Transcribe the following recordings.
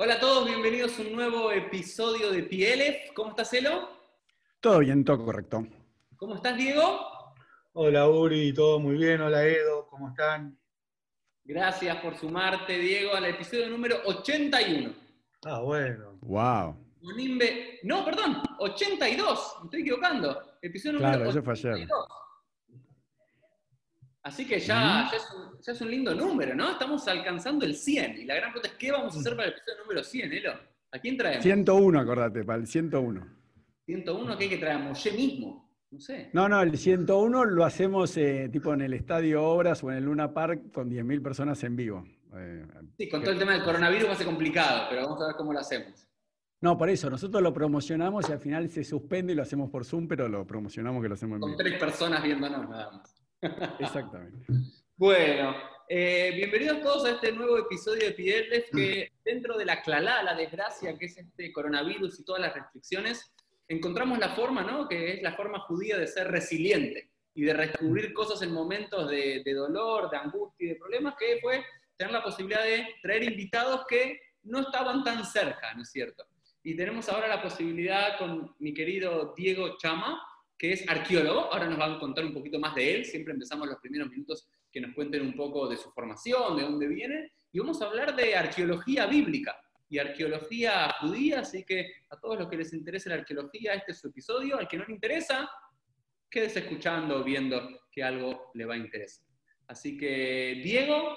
Hola a todos, bienvenidos a un nuevo episodio de PLF. ¿Cómo estás, Elo? Todo bien, todo correcto. ¿Cómo estás, Diego? Hola Uri, todo muy bien. Hola Edo, ¿cómo están? Gracias por sumarte, Diego, al episodio número 81. Ah, bueno. Wow. Monimbe. No, perdón, 82. Me estoy equivocando. Episodio número Claro, eso fue ayer. 82. Así que ya, ya, es un, ya es un lindo número, ¿no? Estamos alcanzando el 100. Y la gran pregunta es: ¿qué vamos a hacer para el episodio número 100, Elo? ¿A quién traemos? 101, acordate, para el 101. 101, ¿qué hay que traer? ¿A Moshe mismo? No sé. No, no, el 101 lo hacemos eh, tipo en el Estadio Obras o en el Luna Park con 10.000 personas en vivo. Eh, Sí, con todo el tema del coronavirus va a ser complicado, pero vamos a ver cómo lo hacemos. no, por eso, nosotros lo promocionamos y al final se suspende y lo hacemos por Zoom, pero lo promocionamos que lo hacemos en Con vivo. tres personas viéndonos nada más. Exactamente. Bueno, eh, bienvenidos todos a este nuevo episodio de PLF que dentro de la clalá, la desgracia que es este coronavirus y todas las restricciones, encontramos la forma, ¿no? Que es la forma judía de ser resiliente y de descubrir cosas en momentos de, de dolor, de angustia y de problemas, que fue tener la posibilidad de traer invitados que no estaban tan cerca, ¿no es cierto? Y tenemos ahora la posibilidad con mi querido Diego Chama, que es arqueólogo. Ahora nos va a contar un poquito más de él. Siempre empezamos los primeros minutos que nos cuenten un poco de su formación, de dónde viene. Y vamos a hablar de arqueología bíblica y arqueología judía. Así que a todos los que les interese la arqueología, este es su episodio. Al que no le interesa, quédese escuchando, viendo que algo le va a interesar. Así que, Diego,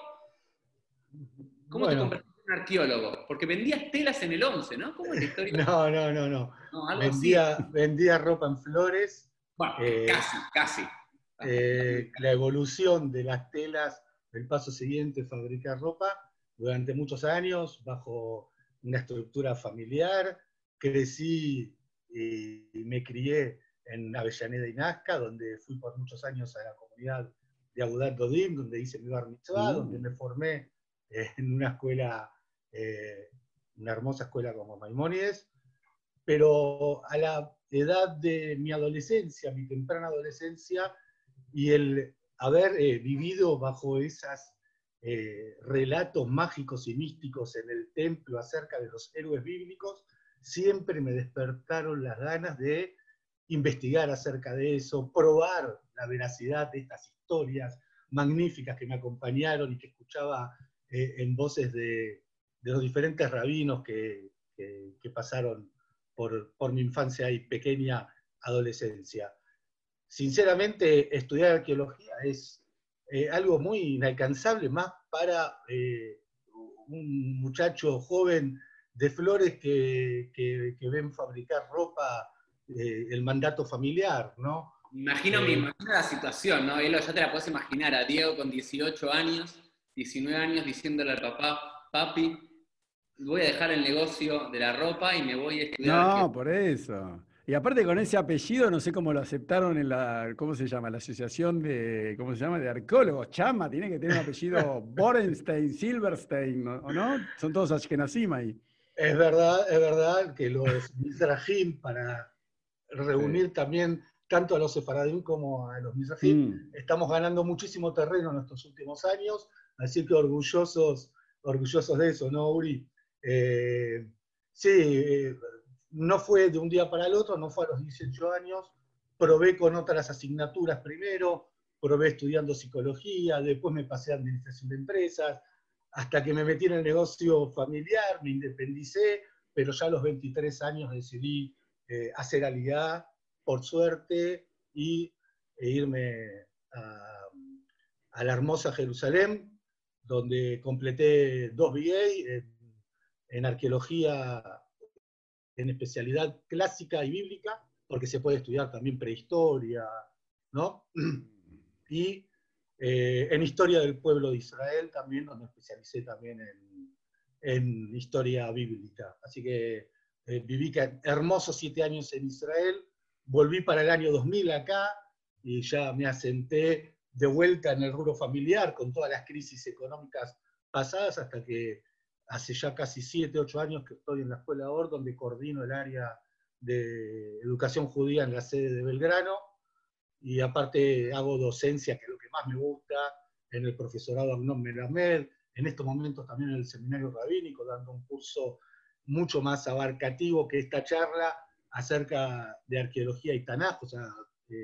¿cómo te convertiste en arqueólogo? Porque vendías telas en el 11, ¿no? ¿Cómo es la historia? No, no, no, no. No. Vendía, vendía ropa en flores. Bueno, eh, casi, casi. eh, la evolución de las telas, el paso siguiente, fabricar ropa, durante muchos años, bajo una estructura familiar. Crecí y me crié en Avellaneda y Nazca, donde fui por muchos años a la comunidad de Agudat Godim, donde hice mi bar mitzvah, Mm. donde me formé en una escuela, eh, una hermosa escuela como Maimónides, pero a la edad de mi adolescencia, mi temprana adolescencia, y el haber eh, vivido bajo esos relatos mágicos y místicos en el templo acerca de los héroes bíblicos, siempre me despertaron las ganas de investigar acerca de eso, probar la veracidad de estas historias magníficas que me acompañaron y que escuchaba eh, en voces de, los diferentes rabinos que pasaron por, por mi infancia y pequeña adolescencia. Sinceramente, estudiar arqueología es eh, algo muy inalcanzable, más para eh, un muchacho joven de flores que, que- que ven fabricar ropa, eh, el mandato familiar, ¿no? Imagino, Eh. me imagino la situación, ¿no? Elo, ya te la puedes imaginar a Diego con 18 años, 19 años, diciéndole al papá, papi, voy a dejar el negocio de la ropa y me voy a estudiar. No, arqueología". por eso. Y aparte con ese apellido, no sé cómo lo aceptaron en la, ¿cómo se llama? La asociación de, ¿cómo se llama? De arqueólogos. Chama, tiene que tener un apellido Borenstein, Silverstein, ¿no? ¿o no? Son todos ashkenazim ahí. Es verdad, es verdad que los Mizrahim, para reunir también tanto a los Sefaradim como a los Mizrahim, Mm. estamos ganando muchísimo terreno en estos últimos años, así que orgullosos, orgullosos de eso, ¿no, Uri? Eh, sí, eh, no fue de un día para el otro, no fue a los 18 años, probé con otras asignaturas primero, probé estudiando psicología, después me pasé a administración de empresas, hasta que me metí en el negocio familiar, me independicé, pero ya a los 23 años decidí eh, hacer aliá, por suerte, y e irme a, la hermosa Jerusalén, donde completé dos BA en arqueología en especialidad clásica y bíblica, porque se puede estudiar también prehistoria, ¿no? Y eh, en historia del pueblo de Israel también, donde especialicé también en, en historia bíblica. Así que eh, viví hermosos siete años en Israel, volví para el año 2000 acá y ya me asenté de vuelta en el rubro familiar con todas las crisis económicas pasadas hasta que hace ya casi siete, ocho años que estoy en la Escuela OR, donde coordino el área de educación judía en la sede de Belgrano y aparte hago docencia, que es lo que más me gusta, en el profesorado Agnon Melamed, en estos momentos también en el seminario rabínico, dando un curso mucho más abarcativo que esta charla acerca de arqueología y Tanaj, o sea,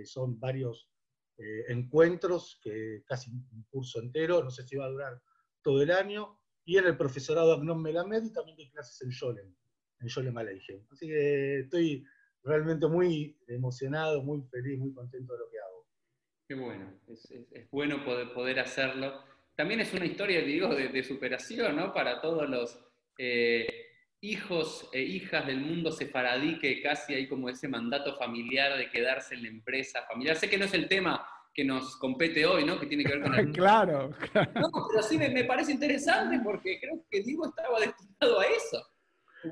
son varios eh, encuentros, que casi un curso entero, no sé si va a durar todo el año, y en el profesorado Agnon Melamed y también doy clases en Yolem, en Yolem Aleichem. Así que estoy realmente muy emocionado, muy feliz, muy contento de lo que hago. Qué bueno, es, bueno poder, poder, hacerlo. También es una historia, digo, de, superación, ¿no? Para todos los eh, hijos e hijas del mundo sefaradí que casi hay como ese mandato familiar de quedarse en la empresa familiar. Sé que no es el tema que nos compete hoy, ¿no? Que tiene que ver con el... claro, claro. No, pero sí me, me parece interesante porque creo que Diego estaba destinado a eso.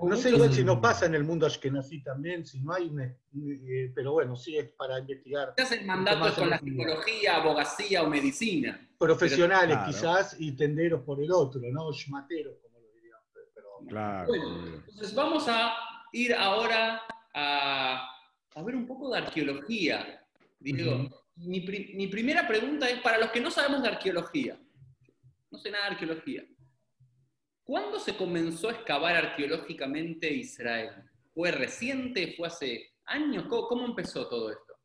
No sé igual si no pasa en el mundo ashkenazí también, si no hay eh, pero bueno, sí es para investigar. ¿Qué el mandato con la psicología, abogacía o medicina? Profesionales quizás y tenderos por el otro, ¿no? Shmateros, como lo dirían. claro. Bueno, entonces vamos a ir ahora a, a ver un poco de arqueología. Digo, mi, mi primera pregunta es, para los que no sabemos de arqueología, no sé nada de arqueología, ¿Cuándo se comenzó a excavar arqueológicamente Israel? ¿Fue reciente? ¿Fue hace años? ¿Cómo, empezó todo esto?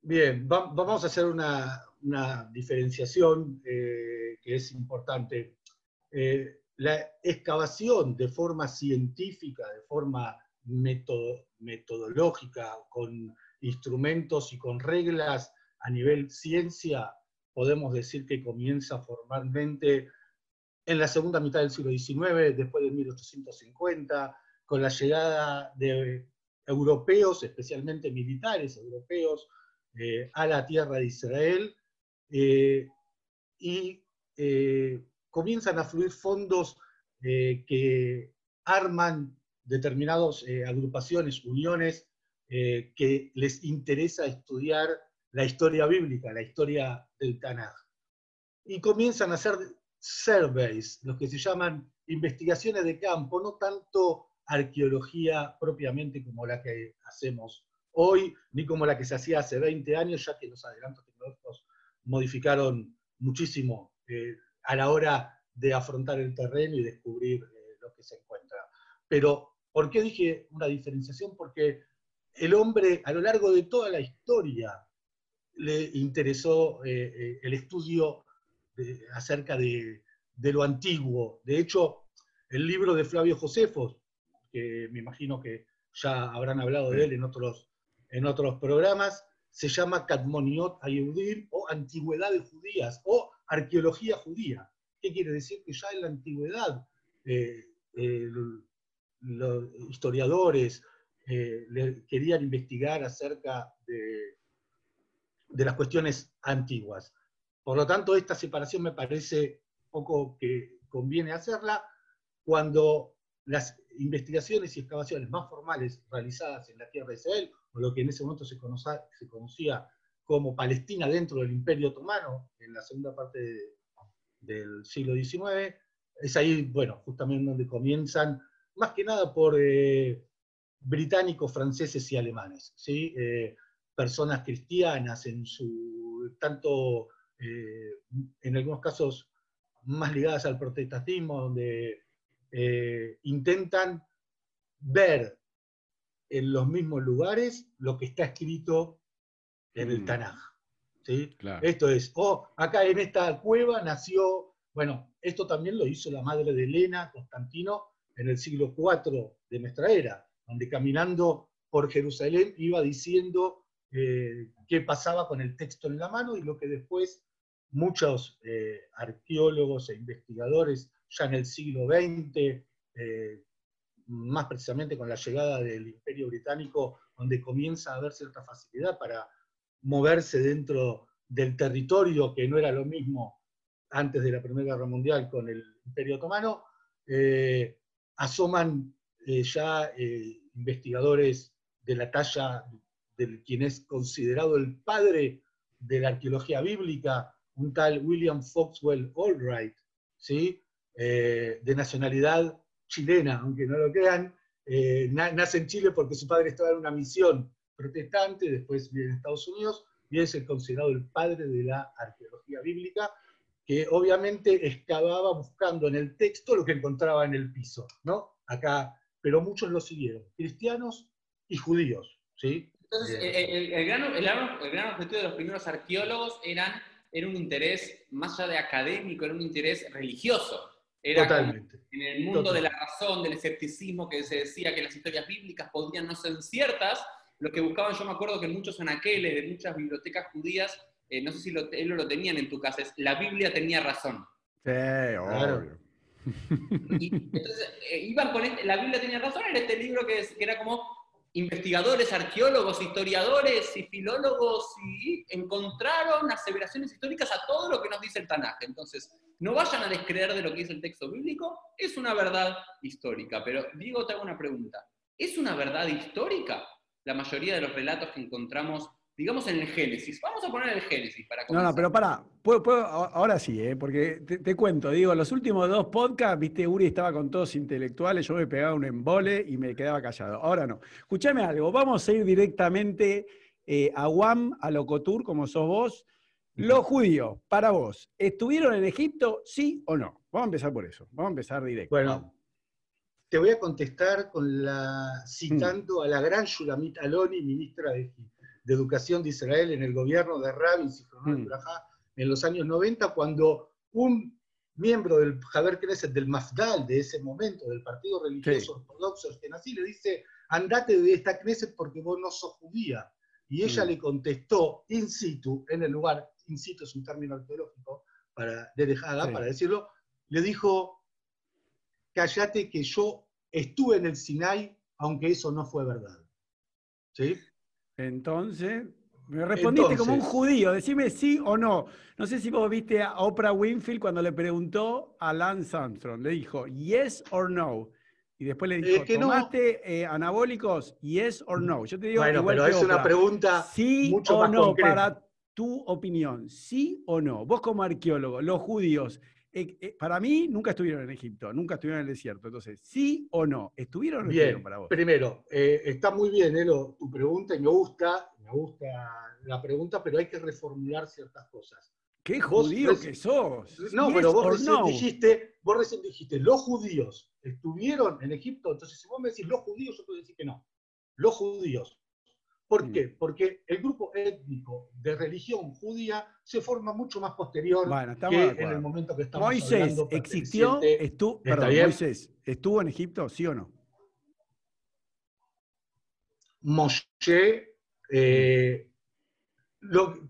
Bien, vamos a hacer una, diferenciación eh, que es importante. Eh, la excavación de forma científica, de forma metodológica, con instrumentos y con reglas a nivel ciencia, podemos decir que comienza formalmente en la segunda mitad del siglo XIX, después de 1850, con la llegada de europeos, especialmente militares europeos, eh, a la tierra de Israel, eh, y eh, comienzan a fluir fondos que arman determinadas agrupaciones, uniones, que les interesa estudiar la historia bíblica, la historia del Tanaj. Y comienzan a hacer surveys, los que se llaman investigaciones de campo, no tanto arqueología propiamente como la que hacemos hoy, ni como la que se hacía hace 20 años, ya que los adelantos tecnológicos modificaron muchísimo eh, a la hora de afrontar el terreno y descubrir eh, lo que se encuentra. Pero, ¿por qué dije una diferenciación? Porque el hombre a lo largo de toda la historia le interesó eh, el estudio acerca de, lo antiguo. De hecho, el libro de Flavio Josefos, que me imagino que ya habrán hablado de él en otros, en otros programas, se llama Kadmoniot Ayudim o Antigüedades Judías o Arqueología Judía. ¿Qué quiere decir? Que ya en la antigüedad eh, los historiadores eh, querían investigar acerca de, de las cuestiones antiguas. Por lo tanto, esta separación me parece poco que conviene hacerla cuando las investigaciones y excavaciones más formales realizadas en la tierra de Israel, o lo que en ese momento se conocía, como Palestina dentro del Imperio Otomano, en la segunda parte del siglo XIX, es ahí, bueno, justamente donde comienzan, más que nada por eh, británicos, franceses y alemanes, ¿sí? Eh, personas cristianas en su, tanto eh, en algunos casos más ligadas al protestantismo, donde eh, intentan ver en los mismos lugares lo que está escrito en el mm. Tanaj. ¿sí? Esto es, oh, acá en esta cueva nació, bueno, esto también lo hizo la madre de Elena, Constantino, en el siglo IV de nuestra era, donde caminando por Jerusalén iba diciendo eh, qué pasaba con el texto en la mano y lo que después muchos eh, arqueólogos e investigadores ya en el siglo XX, eh, más precisamente con la llegada del Imperio Británico, donde comienza a haber cierta facilidad para moverse dentro del territorio, que no era lo mismo antes de la Primera Guerra Mundial con el Imperio Otomano, eh, asoman eh, ya investigadores de la talla de quien es considerado el padre de la arqueología bíblica, un tal William Foxwell Albright, ¿sí? de nacionalidad chilena, aunque no lo crean, nace en Chile porque su padre estaba en una misión protestante, después vive en Estados Unidos, y es el considerado el padre de la arqueología bíblica, que obviamente excavaba buscando en el texto lo que encontraba en el piso, ¿no? Acá, pero muchos lo siguieron, cristianos y judíos, ¿sí? Entonces, el, gran, objetivo de los primeros arqueólogos eran, era un interés, más allá de académico, era un interés religioso. Era Totalmente. En el mundo de la razón, del escepticismo, que se decía que las historias bíblicas podían no ser ciertas, lo que buscaban, yo me acuerdo que muchos anaqueles de muchas bibliotecas judías, eh, no sé si lo, ellos lo tenían en tu casa, es la Biblia tenía razón. Sí, obvio. Y entonces eh, iban con este, la Biblia tenía razón, era este libro que, que era como investigadores, arqueólogos, historiadores y filólogos y encontraron aseveraciones históricas a todo lo que nos dice el Tanaj. Entonces, no vayan a descreer de lo que dice el texto bíblico, es una verdad histórica. Pero Diego, te hago una pregunta. ¿Es una verdad histórica? la mayoría de los relatos que encontramos, digamos, en el Génesis. Vamos a poner el Génesis para comenzar. No, no, pero para, ahora sí, ¿eh? porque te, cuento, digo, los últimos dos podcasts, viste, Uri estaba con todos intelectuales, yo me pegaba un embole y me quedaba callado. Ahora no. Escuchame algo, vamos a ir directamente eh, a Guam, a Locotur, como sos vos. Los judíos, para vos, ¿estuvieron en Egipto, sí o no? Vamos a empezar por eso, vamos a empezar directo. Bueno, te voy a contestar con la, citando a la gran Shulamit Aloni, ministra de, Educación de Israel en el gobierno de Rabin mm. en los años 90, cuando un miembro del Haber Knesset, del Mafdal de ese momento, del Partido Religioso Ortodoxo Ortodoxo le dice, andate de esta Knesset porque vos no sos judía. Y ella mm. le contestó in situ, en el lugar, in situ es un término arqueológico para, de dejada, para decirlo, le dijo, cállate que yo estuve en el Sinai, aunque eso no fue verdad. ¿Sí? Entonces, me respondiste como un judío, decime sí o no. No sé si vos viste a Oprah Winfield cuando le preguntó a Lance Armstrong, le dijo yes or no. Y después le dijo, ¿tomaste eh, anabólicos? Yes or no. Yo te digo, bueno, pero es una pregunta sí o no para tu opinión. ¿Sí o no? Vos como arqueólogo, los judíos eh, eh, para mí nunca estuvieron en Egipto, nunca estuvieron en el desierto. Entonces, ¿sí o no? ¿Estuvieron o no bien, para vos? Primero, eh, está muy bien Elo, tu pregunta y me gusta, me gusta la pregunta, pero hay que reformular ciertas cosas. ¡Qué judío que sos! No, pero vos recién, dijiste, vos recién dijiste, los judíos estuvieron en Egipto, entonces si vos me decís los judíos, yo puedo decir que no. Los judíos ¿Por mm. qué? Porque el grupo étnico de religión judía se forma mucho más posterior que en el momento que estamos Moisés hablando. existió, estuvo, perdón, Moisés, ¿estuvo en Egipto, sí o no? Moshe, eh,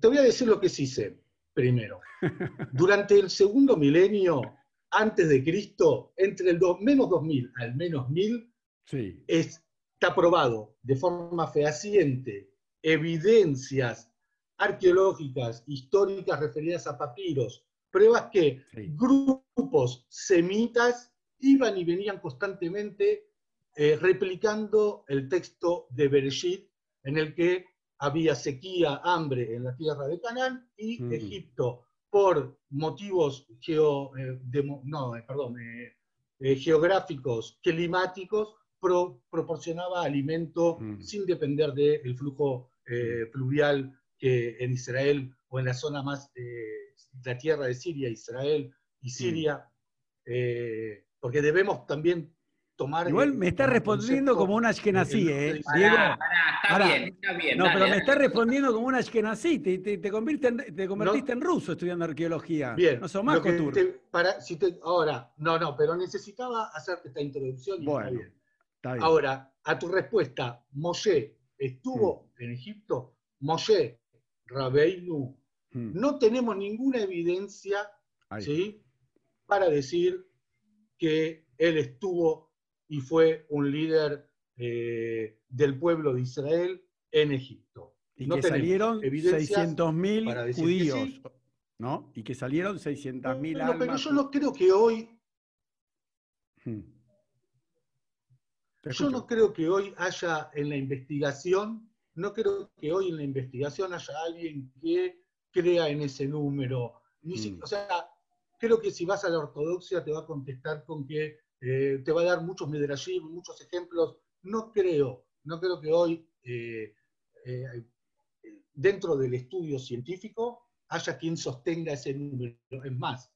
te voy a decir lo que sí sé primero. Durante el segundo milenio antes de Cristo, entre el menos 2000 al menos 1000, sí. es está probado de forma fehaciente evidencias arqueológicas, históricas referidas a papiros, pruebas que grupos semitas iban y venían constantemente eh, replicando el texto de Bereshit, en el que había sequía, hambre en la tierra de Canaán y Egipto, por motivos geo, eh, no, eh, perdón, geográficos, climáticos, proporcionaba alimento mm. sin depender del flujo eh, fluvial que en Israel o en la zona más de la tierra de Siria, Israel y mm. Siria, eh, porque debemos también tomar... Igual me está respondiendo como un ashkenazí, ¿eh? Diego, está bien, está bien. No, pero me está respondiendo como un ashkenazí, te, te, te, convertiste en ruso estudiando arqueología. Bien. No sos más para, si ahora, no, no, pero necesitaba hacerte esta introducción y está bien. Ahora, a tu respuesta, Moshe estuvo mm. en Egipto, Moshe, Rabeinu, mm. no tenemos ninguna evidencia para decir que él estuvo y fue un líder eh, del pueblo de Israel en Egipto. Y que salieron 600.000 judíos, ¿no? Y que salieron 600.000 almas. Pero yo no creo que hoy Hmm. Yo no creo que hoy haya en la investigación, no creo que hoy en la investigación haya alguien que crea en ese número. Hmm. O sea, creo que si vas a la ortodoxia te va a contestar con que eh, te va a dar muchos midrashim, muchos ejemplos. No creo, no creo que hoy eh, eh, dentro del estudio científico haya quien sostenga ese número. Es más,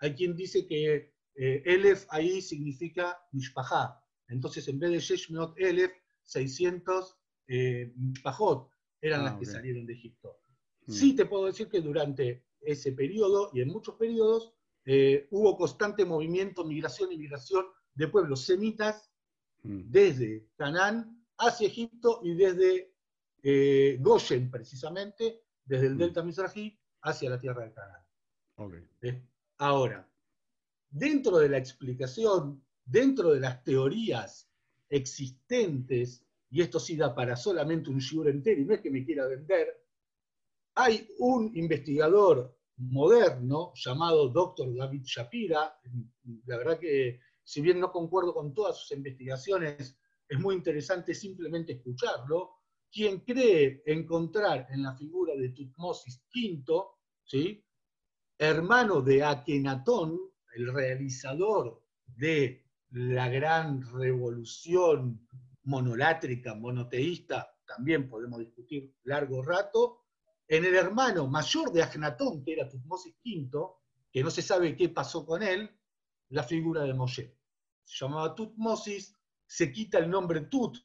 hay quien dice que Elef ahí significa Mishpahá. Entonces, en vez de Sheshmeot Elef, 600 Mishpahot eran ah, las que salieron de Egipto. Hmm. Sí te puedo decir que durante ese periodo y en muchos periodos eh, hubo constante movimiento, migración y migración de pueblos semitas mm. desde Canaán hacia Egipto y desde eh, Goshen, precisamente, desde el mm. delta Mizrahi hacia la tierra de Canaán. Eh, ahora, dentro de la explicación, dentro de las teorías existentes, y esto sí da para solamente un shiur entero, y no es que me quiera vender, hay un investigador moderno llamado Dr. David Shapira. La verdad que, si bien no concuerdo con todas sus investigaciones, es muy interesante simplemente escucharlo. Quien cree encontrar en la figura de Tutmosis V, ¿sí? hermano de Akenatón, el realizador de la gran revolución monolátrica, monoteísta, también podemos discutir largo rato, en el hermano mayor de Agnatón, que era Tutmosis V, que no se sabe qué pasó con él, la figura de Moshe. Se llamaba Tutmosis, se quita el nombre Tut,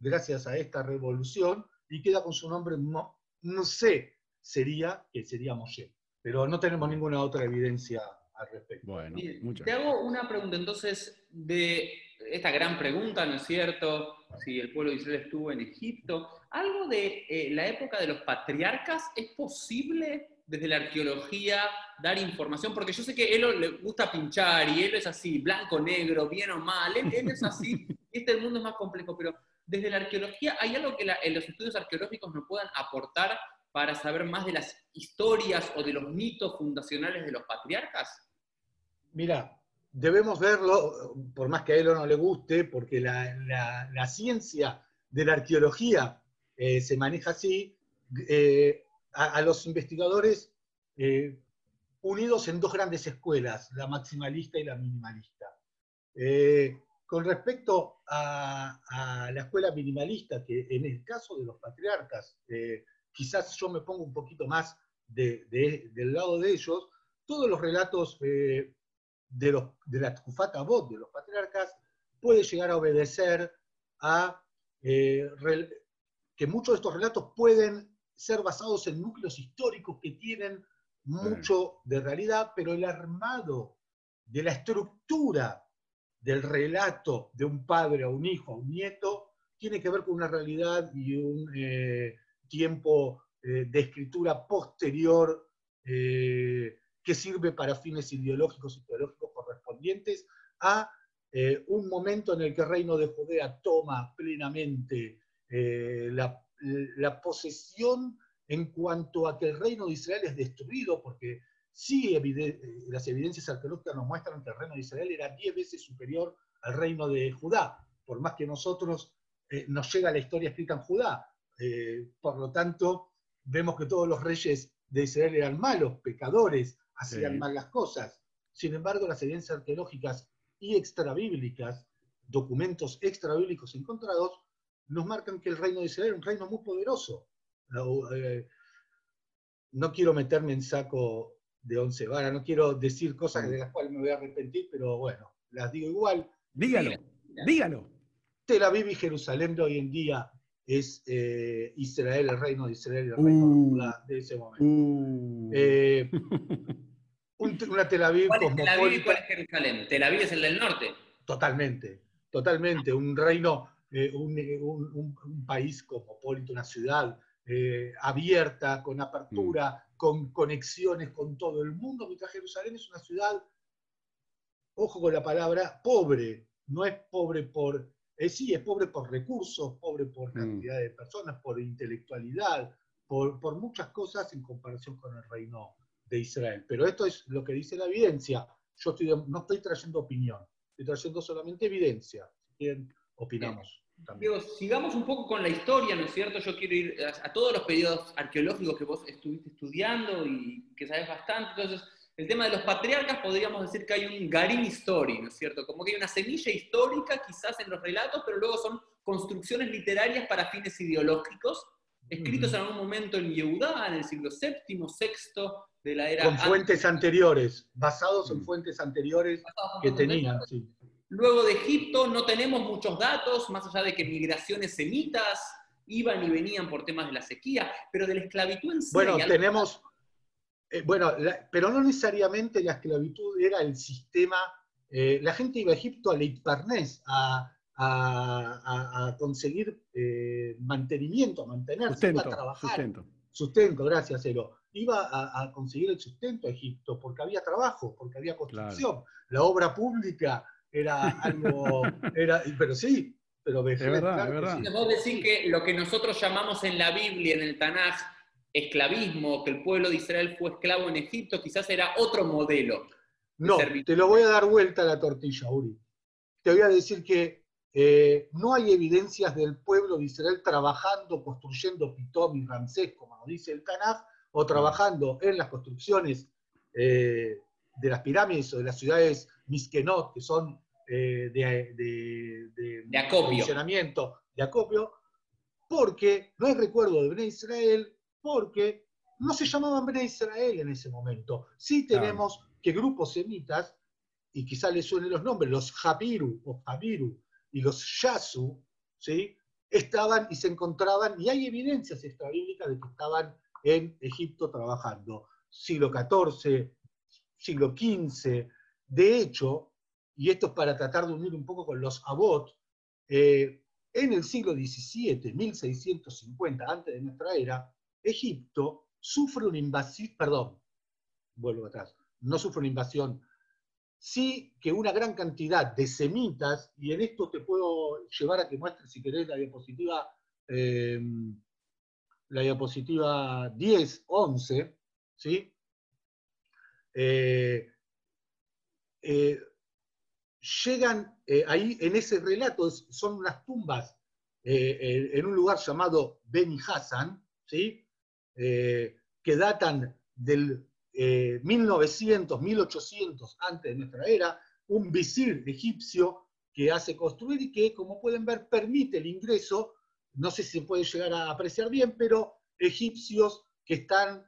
gracias a esta revolución, y queda con su nombre, no, sé, sería, que sería Moshe. Pero no tenemos ninguna otra evidencia al respecto. Bueno, te hago una pregunta entonces de esta gran pregunta, ¿no es cierto? Si el pueblo de Israel estuvo en Egipto. ¿Algo de eh, la época de los patriarcas es posible desde la arqueología dar información? Porque yo sé que él le gusta pinchar y él es así, blanco, negro, bien o mal, él, es así, este mundo es más complejo, pero desde la arqueología, ¿hay algo que en los estudios arqueológicos nos puedan aportar para saber más de las historias o de los mitos fundacionales de los patriarcas? Mira, debemos verlo, por más que a él no le guste, porque la, ciencia de la arqueología eh, se maneja así, eh, a, los investigadores eh, unidos en dos grandes escuelas, la maximalista y la minimalista. con respecto a, la escuela minimalista, que en el caso de los patriarcas, quizás yo me pongo un poquito más del lado de ellos, todos los relatos de, los, de la Tufata Bot, de los patriarcas, puede llegar a obedecer a eh, que muchos de estos relatos pueden ser basados en núcleos históricos que tienen mucho de realidad, pero el armado de la estructura del relato de un padre a un hijo, a un nieto, tiene que ver con una realidad y un eh, tiempo eh, de escritura posterior que sirve para fines ideológicos y teológicos correspondientes a eh, un momento en el que el reino de Judea toma plenamente eh, la, posesión en cuanto a que el reino de Israel es destruido, porque sí eh, las evidencias arqueológicas nos muestran que el reino de Israel era diez veces superior al reino de Judá, por más que nosotros nos llega la historia escrita en Judá. por lo tanto, vemos que todos los reyes de Israel eran malos, pecadores, hacían mal las cosas. Sin embargo, las evidencias arqueológicas y extrabíblicas, documentos extrabíblicos encontrados, nos marcan que el reino de Israel era un reino muy poderoso. Eh, no quiero meterme en saco de once varas, no quiero decir cosas de las cuales me voy a arrepentir, pero bueno, las digo igual. Dígalo, dígalo. Tel Aviv y Jerusalén de hoy en día es eh, Israel, el reino de Israel, el reino de uh. Judá de ese momento. Uh. Eh, una Tel Aviv ¿Cuál Tel Aviv y cuál es Jerusalén? Tel Aviv es el del norte. Totalmente, totalmente. Un reino, eh, un, país cosmopolita, una ciudad eh, abierta, con apertura, mm. con conexiones con todo el mundo, mientras Jerusalén es una ciudad, ojo con la palabra, pobre. No es pobre por, eh, sí, es pobre por recursos, pobre por mm. cantidad de personas, por intelectualidad, por, por muchas cosas en comparación con el reino de Israel. Pero esto es lo que dice la evidencia. Yo no estoy trayendo opinión, estoy trayendo solamente evidencia. Bien, opinamos. Diego, sigamos un poco con la historia, ¿no es cierto? Yo quiero ir a, todos los periodos arqueológicos que vos estuviste estudiando y que sabes bastante. Entonces, el tema de los patriarcas podríamos decir que hay un garín history, ¿no es cierto? Como que hay una semilla histórica quizás en los relatos, pero luego son construcciones literarias para fines ideológicos, escritos en algún momento en Yehudá, en el siglo VII, VI de la era... Con fuentes anteriores, basados en fuentes anteriores que tenían, sí. Luego de Egipto no tenemos muchos datos, más allá de que migraciones semitas iban y venían por temas de la sequía, pero de la esclavitud en sí. Bueno, tenemos, eh, bueno, pero no necesariamente la esclavitud era el sistema, eh, la gente iba a Egipto a Leitparnés, a, a, conseguir eh, mantenimiento, a mantenerse, a trabajar. Sustento. Sustento, gracias, Elo. Iba a, conseguir el sustento a Egipto porque había trabajo, porque había construcción. La obra pública era algo, era, pero sí, pero es verdad, es verdad. Vos decís que lo que nosotros llamamos en la Biblia, en el Tanaj, esclavismo, que el pueblo de Israel fue esclavo en Egipto, quizás era otro modelo. No, te lo voy a dar vuelta a la tortilla, Uri. Te voy a decir que eh, no hay evidencias del pueblo de Israel trabajando, construyendo Pitom y Ramsés, como dice el Tanaj, o trabajando en las construcciones eh, de las pirámides o de las ciudades Miskenot, que son eh, de, de, de, acopio. de acopio, porque no hay recuerdo de Bnei Israel, porque no se llamaban Bnei Israel en ese momento. Sí tenemos que grupos semitas, y quizá les suenen los nombres, los Jabiru o Jabiru y los Yasu, ¿sí? estaban y se encontraban, y hay evidencias extrabíblicas de que estaban en Egipto trabajando. Siglo XIV, siglo XV, de hecho, y esto es para tratar de unir un poco con los Abot, eh, en el siglo XVII, 1650, antes de nuestra era, Egipto sufre una invasión, perdón, vuelvo atrás, no sufre una invasión, sí que una gran cantidad de semitas, y en esto te puedo llevar a que muestres, si querés, la diapositiva, eh, la diapositiva 10, 11, ¿sí? Eh, eh, llegan eh, ahí en ese relato, son unas tumbas en un lugar llamado Beni Hassan, ¿sí? que datan del 1900, 1800 antes de nuestra era, un visir egipcio que hace construir y que, como pueden ver, permite el ingreso, no sé si se puede llegar a apreciar bien, pero egipcios que están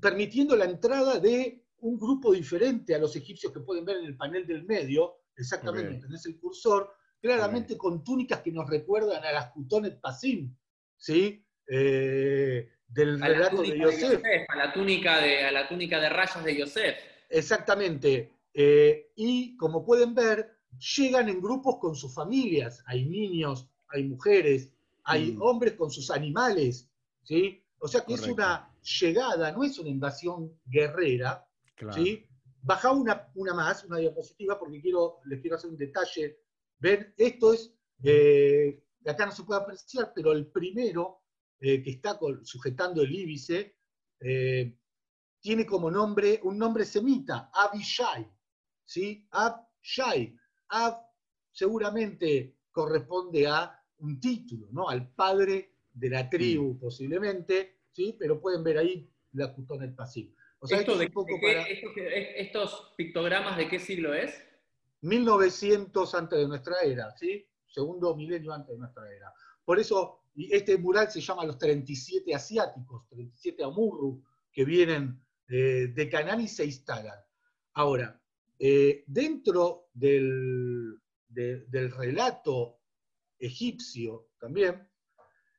permitiendo la entrada de un grupo diferente a los egipcios que pueden ver en el panel del medio, exactamente, tenés el cursor, claramente con túnicas que nos recuerdan a las Kutonet Pasim, ¿sí? Eh, del relato de Yosef. a, la túnica de, a la túnica de rayas de Yosef. Exactamente. Eh, y como pueden ver, llegan en grupos con sus familias. Hay niños, hay mujeres, hay mm. hombres con sus animales. ¿sí? O sea que es una llegada, no es una invasión guerrera, ¿sí? Baja una, una más, una diapositiva, porque quiero, les quiero hacer un detalle. Ven, esto es, eh, acá no se puede apreciar, pero el primero eh, que está sujetando el íbice eh, tiene como nombre un nombre semita, Abishai. ¿sí? Abishai. Ab seguramente corresponde a un título, ¿no? al padre de la tribu, posiblemente, ¿sí? pero pueden ver ahí la el pasivo. ¿Estos pictogramas de qué siglo es? 1900 antes de nuestra era, ¿sí? Segundo milenio antes de nuestra era. Por eso, este mural se llama Los 37 Asiáticos, 37 Amurru, que vienen eh, de Canaán y se instalan. Ahora, eh, dentro del, relato egipcio también,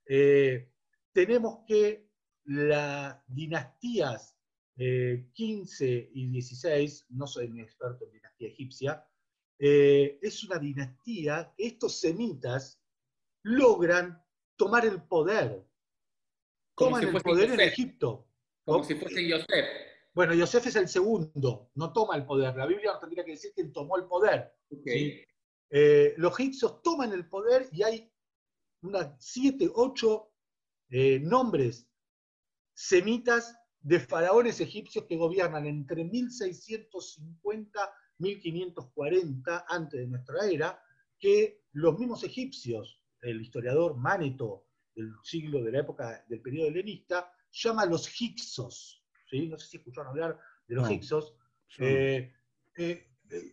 eh, tenemos que las dinastías 15 eh, y 16, no soy un experto en dinastía egipcia, eh, es una dinastía que estos semitas logran tomar el poder. Toman el poder en Egipto. Como si fuese Yosef. Bueno, Yosef es el segundo, no toma el poder. La Biblia nos tendría que decir que tomó el poder. Eh, los egipcios toman el poder y hay unas siete, ocho nombres semitas de faraones egipcios que gobiernan entre 1650 1540 antes de nuestra era, que los mismos egipcios, el historiador Maneto del siglo de la época del periodo helenista, llama los Hicsos. ¿Sí? No sé si escucharon hablar de los Hicsos. Eh, eh,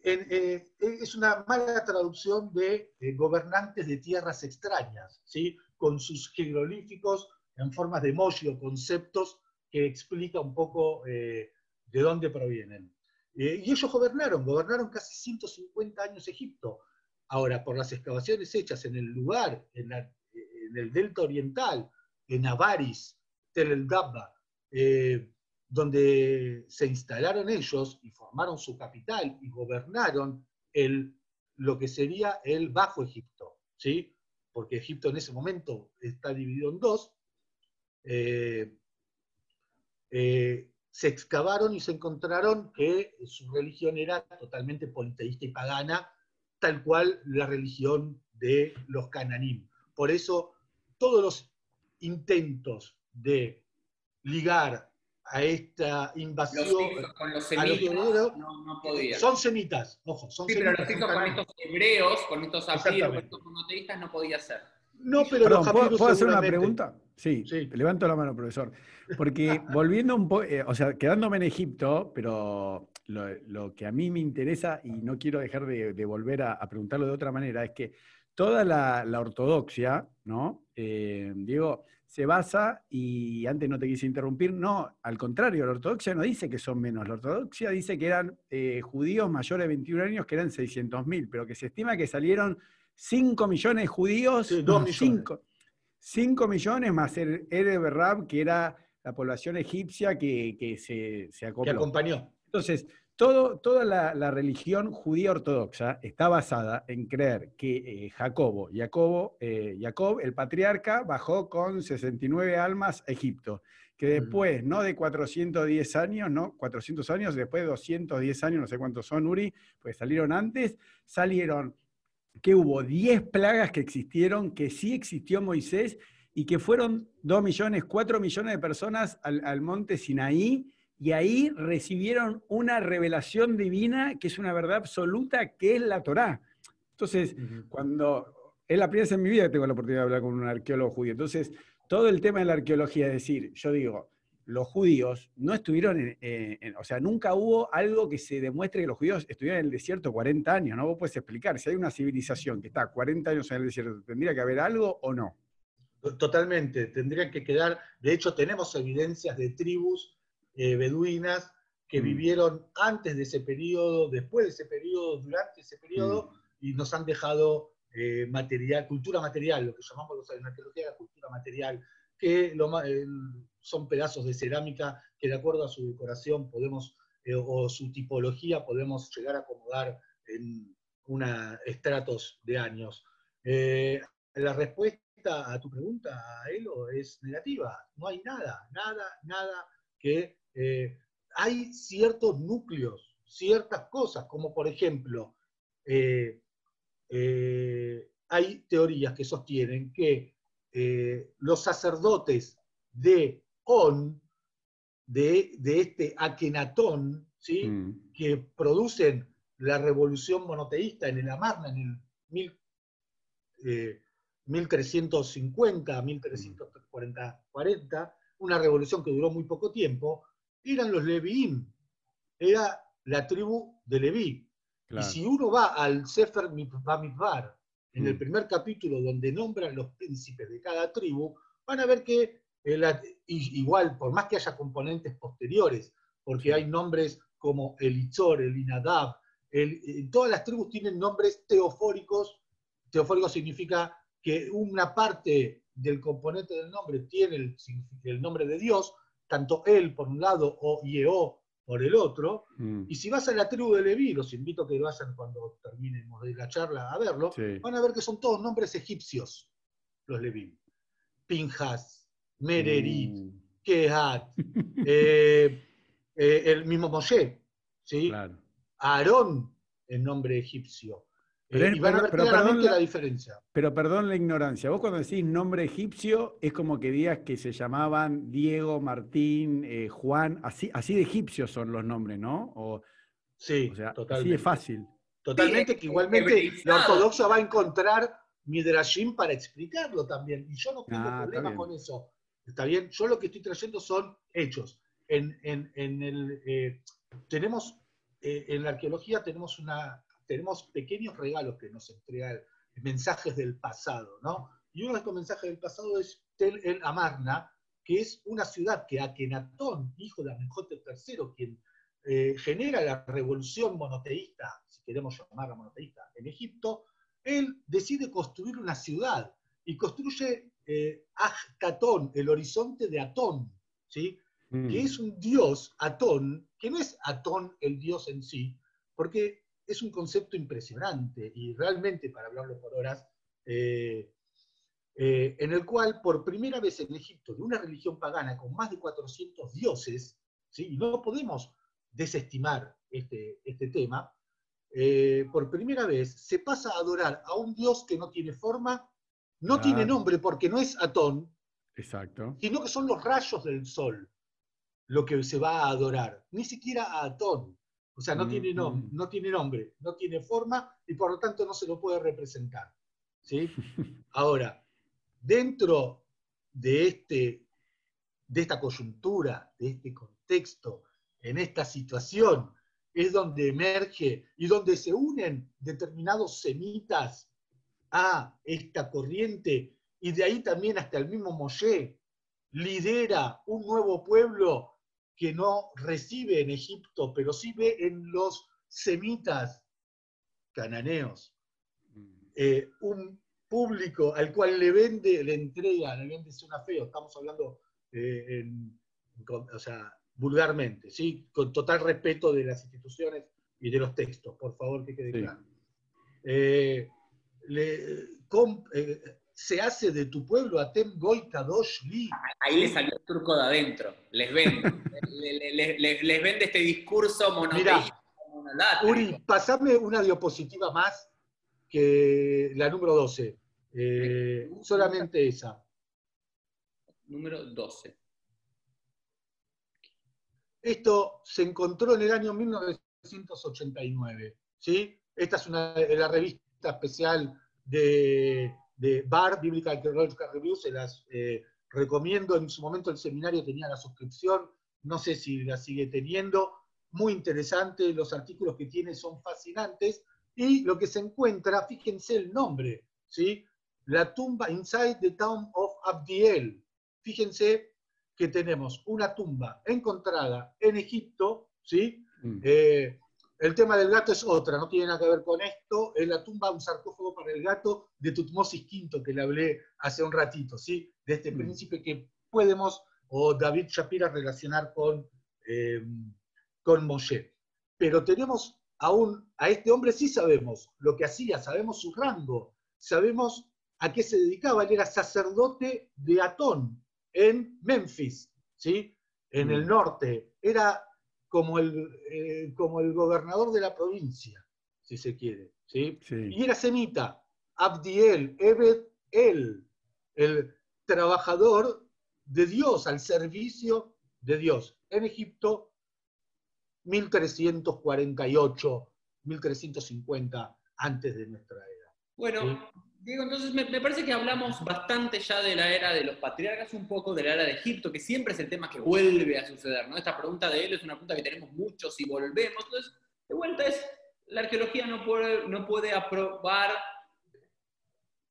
eh, es una mala traducción de gobernantes de tierras extrañas, ¿sí? con sus jeroglíficos en formas de emoji o conceptos que explica un poco de dónde provienen. y ellos gobernaron, gobernaron casi 150 años Egipto. Ahora, por las excavaciones hechas en el lugar, en, el delta oriental, en Avaris, Tel el Dabba, eh, donde se instalaron ellos y formaron su capital y gobernaron el, lo que sería el Bajo Egipto, ¿sí? porque Egipto en ese momento está dividido en dos, eh, eh, se excavaron y se encontraron que su religión era totalmente politeísta y pagana, tal cual la religión de los cananim. Por eso todos los intentos de ligar a esta invasión con los semitas no, no podía. son semitas, ojo, son sí, pero los con estos hebreos, con estos apiros, con estos monoteístas no podía ser. No, pero los ¿puedo, ¿puedo hacer una pregunta? Sí, levanto la mano, profesor. Porque volviendo un poco, eh, o sea, quedándome en Egipto, pero lo, que a mí me interesa y no quiero dejar de, volver a, preguntarlo de otra manera, es que toda la, ortodoxia, ¿no? Eh, Diego, se basa, y antes no te quise interrumpir, no, al contrario, la ortodoxia no dice que son menos, la ortodoxia dice que eran eh, judíos mayores de 21 años, que eran 600.000, pero que se estima que salieron 5 millones de judíos, 2 millones. 5, millones más el Ereberrab, que era la población egipcia que, se, se acopló. Que acompañó. Entonces, toda la, religión judía ortodoxa está basada en creer que eh, Jacobo, Jacobo eh, Jacob, el patriarca, bajó con 69 almas a Egipto, que después, no de 410 años, no, 400 años, después de 210 años, no sé cuántos son, Uri, pues salieron antes, salieron que hubo 10 plagas que existieron, que sí existió Moisés y que fueron 2 millones, 4 millones de personas al, al monte Sinaí y ahí recibieron una revelación divina que es una verdad absoluta, que es la Torá. Entonces, cuando es la primera vez en mi vida que tengo la oportunidad de hablar con un arqueólogo judío, entonces todo el tema de la arqueología, es decir, yo digo, los judíos no estuvieron en, o sea, nunca hubo algo que se demuestre que los judíos estuvieron en el desierto 40 años, ¿no? Vos puedes explicar, si hay una civilización que está 40 años en el desierto, ¿tendría que haber algo o no? Totalmente, tendría que quedar, de hecho tenemos evidencias de tribus eh, beduinas que mm. vivieron antes de ese periodo, después de ese periodo, durante ese periodo, mm. y nos han dejado eh, material, cultura material, lo que llamamos los, en arqueología la cultura material, que son pedazos de cerámica que de acuerdo a su decoración podemos, eh, o su tipología, podemos llegar a acomodar en una estratos de años. la respuesta a tu pregunta, Elo, es negativa. No hay nada, nada, nada que eh, hay ciertos núcleos, ciertas cosas, como por ejemplo, eh, eh, hay teorías que sostienen que los sacerdotes de On, de, este Akenatón, ¿sí? Mm. que producen la revolución monoteísta en el Amarna en el 1350, 1340, 40, una revolución que duró muy poco tiempo, eran los Leviim, era la tribu de Leví. Y si uno va al Sefer Bamidbar, en el mm. primer capítulo donde nombran los príncipes de cada tribu, van a ver que igual, por más que haya componentes posteriores, porque hay nombres como Elitzor, el Inadab, todas las tribus tienen nombres teofóricos. Teofórico significa que una parte del componente del nombre tiene el, el nombre de Dios, tanto él por un lado o Yeo por el otro. Mm. Y si vas a la tribu de Leví, los invito a que vayan cuando terminemos de la charla a verlo, van a ver que son todos nombres egipcios, los Leví. Pinjas, Mererit, mm. Kehat, eh, eh, el mismo Moshe, ¿sí? Aarón, el nombre egipcio. Pero, eh, perdón la, diferencia. Pero perdón la ignorancia. Vos cuando decís nombre egipcio, es como que digas que se llamaban Diego, Martín, eh, Juan, así, así de egipcios son los nombres, ¿no? Sí, O sea, así totalmente. es fácil. Totalmente, que igualmente la ortodoxa va a encontrar Midrashim para explicarlo también. Y yo no tengo Ah, problema con eso. ¿Está bien? Yo lo que estoy trayendo son hechos. En, en- en el, eh, tenemos, eh, en la arqueología tenemos, una, tenemos pequeños regalos que nos entregan mensajes del pasado, ¿no? Y uno de estos mensajes del pasado es Tel el Amarna, que es una ciudad que Akenatón, hijo de Amenhotep III, quien eh, genera la revolución monoteísta, si queremos llamarla monoteísta, en Egipto, él decide construir una ciudad y construye eh, Ajtatón, el horizonte de Atón, ¿sí? Mm. que es un dios, Atón, que no es Atón el dios en sí, porque es un concepto impresionante y realmente, para hablarlo por horas, eh, eh, en el cual por primera vez en Egipto, de una religión pagana con más de 400 dioses, ¿sí? y no podemos desestimar este, este tema, eh, por primera vez se pasa a adorar a un dios que no tiene forma, no tiene nombre porque no es Atón, Exacto. sino que son los rayos del sol lo que se va a adorar, ni siquiera a Atón. O sea, no, Mm, tiene, nom- mm. no tiene nombre, no tiene forma y por lo tanto no se lo puede representar. ¿sí? Ahora, dentro de, este, de esta coyuntura, de este contexto, en esta situación, es donde emerge y donde se unen determinados semitas a esta corriente y de ahí también hasta el mismo Moshe lidera un nuevo pueblo que no recibe en Egipto, pero sí ve en los semitas cananeos eh, un público al cual le vende, le entrega, le vende suena feo, estamos hablando eh, en- con- o sea, vulgarmente, ¿sí? con total respeto de las instituciones y de los textos, por favor que quede Sí. claro. Eh, le- com- eh, se hace de tu pueblo Atem Goy Kadosh Li. Ahí le salió el turco de adentro. Les vende. Le- le- le- le- les vende este discurso monoteísta. Uri, pasame una diapositiva más que la número 12. Eh, solamente esa. Número 12. Esto se encontró en el año 1989. ¿sí? Esta es una la revista especial de, de BAR, Biblical Archaeological Review, se las eh, recomiendo. En su momento el seminario tenía la suscripción, no sé si la sigue teniendo. Muy interesante, los artículos que tiene son fascinantes. Y lo que se encuentra, fíjense el nombre, ¿sí? La tumba Inside the Town of Abdiel. Fíjense que tenemos una tumba encontrada en Egipto, ¿sí? Mm. Eh, el tema del gato es otra, no tiene nada que ver con esto. Es la tumba, un sarcófago para el gato de Tutmosis V, que le hablé hace un ratito, ¿sí? De este Mm. príncipe que podemos, o David Shapira, relacionar con, eh, con Moshe. Pero tenemos aún, a este hombre sí sabemos lo que hacía, sabemos su rango, sabemos a qué se dedicaba. Él era sacerdote de Atón en Memphis, ¿sí? En Mm. el norte. Era como el, eh, como el gobernador de la provincia, si se quiere. ¿sí? Sí. Y era semita, Abdiel, Ebed El, el trabajador de Dios, al servicio de Dios. En Egipto, 1348, 1350 antes de nuestra era. Bueno, Sí. Diego, entonces me, parece que hablamos bastante ya de la era de los patriarcas, un poco de la era de Egipto, que siempre es el tema que vuelve a suceder, ¿no? Esta pregunta de él es una pregunta que tenemos muchos y volvemos. Entonces, de vuelta es, la arqueología no puede, aprobar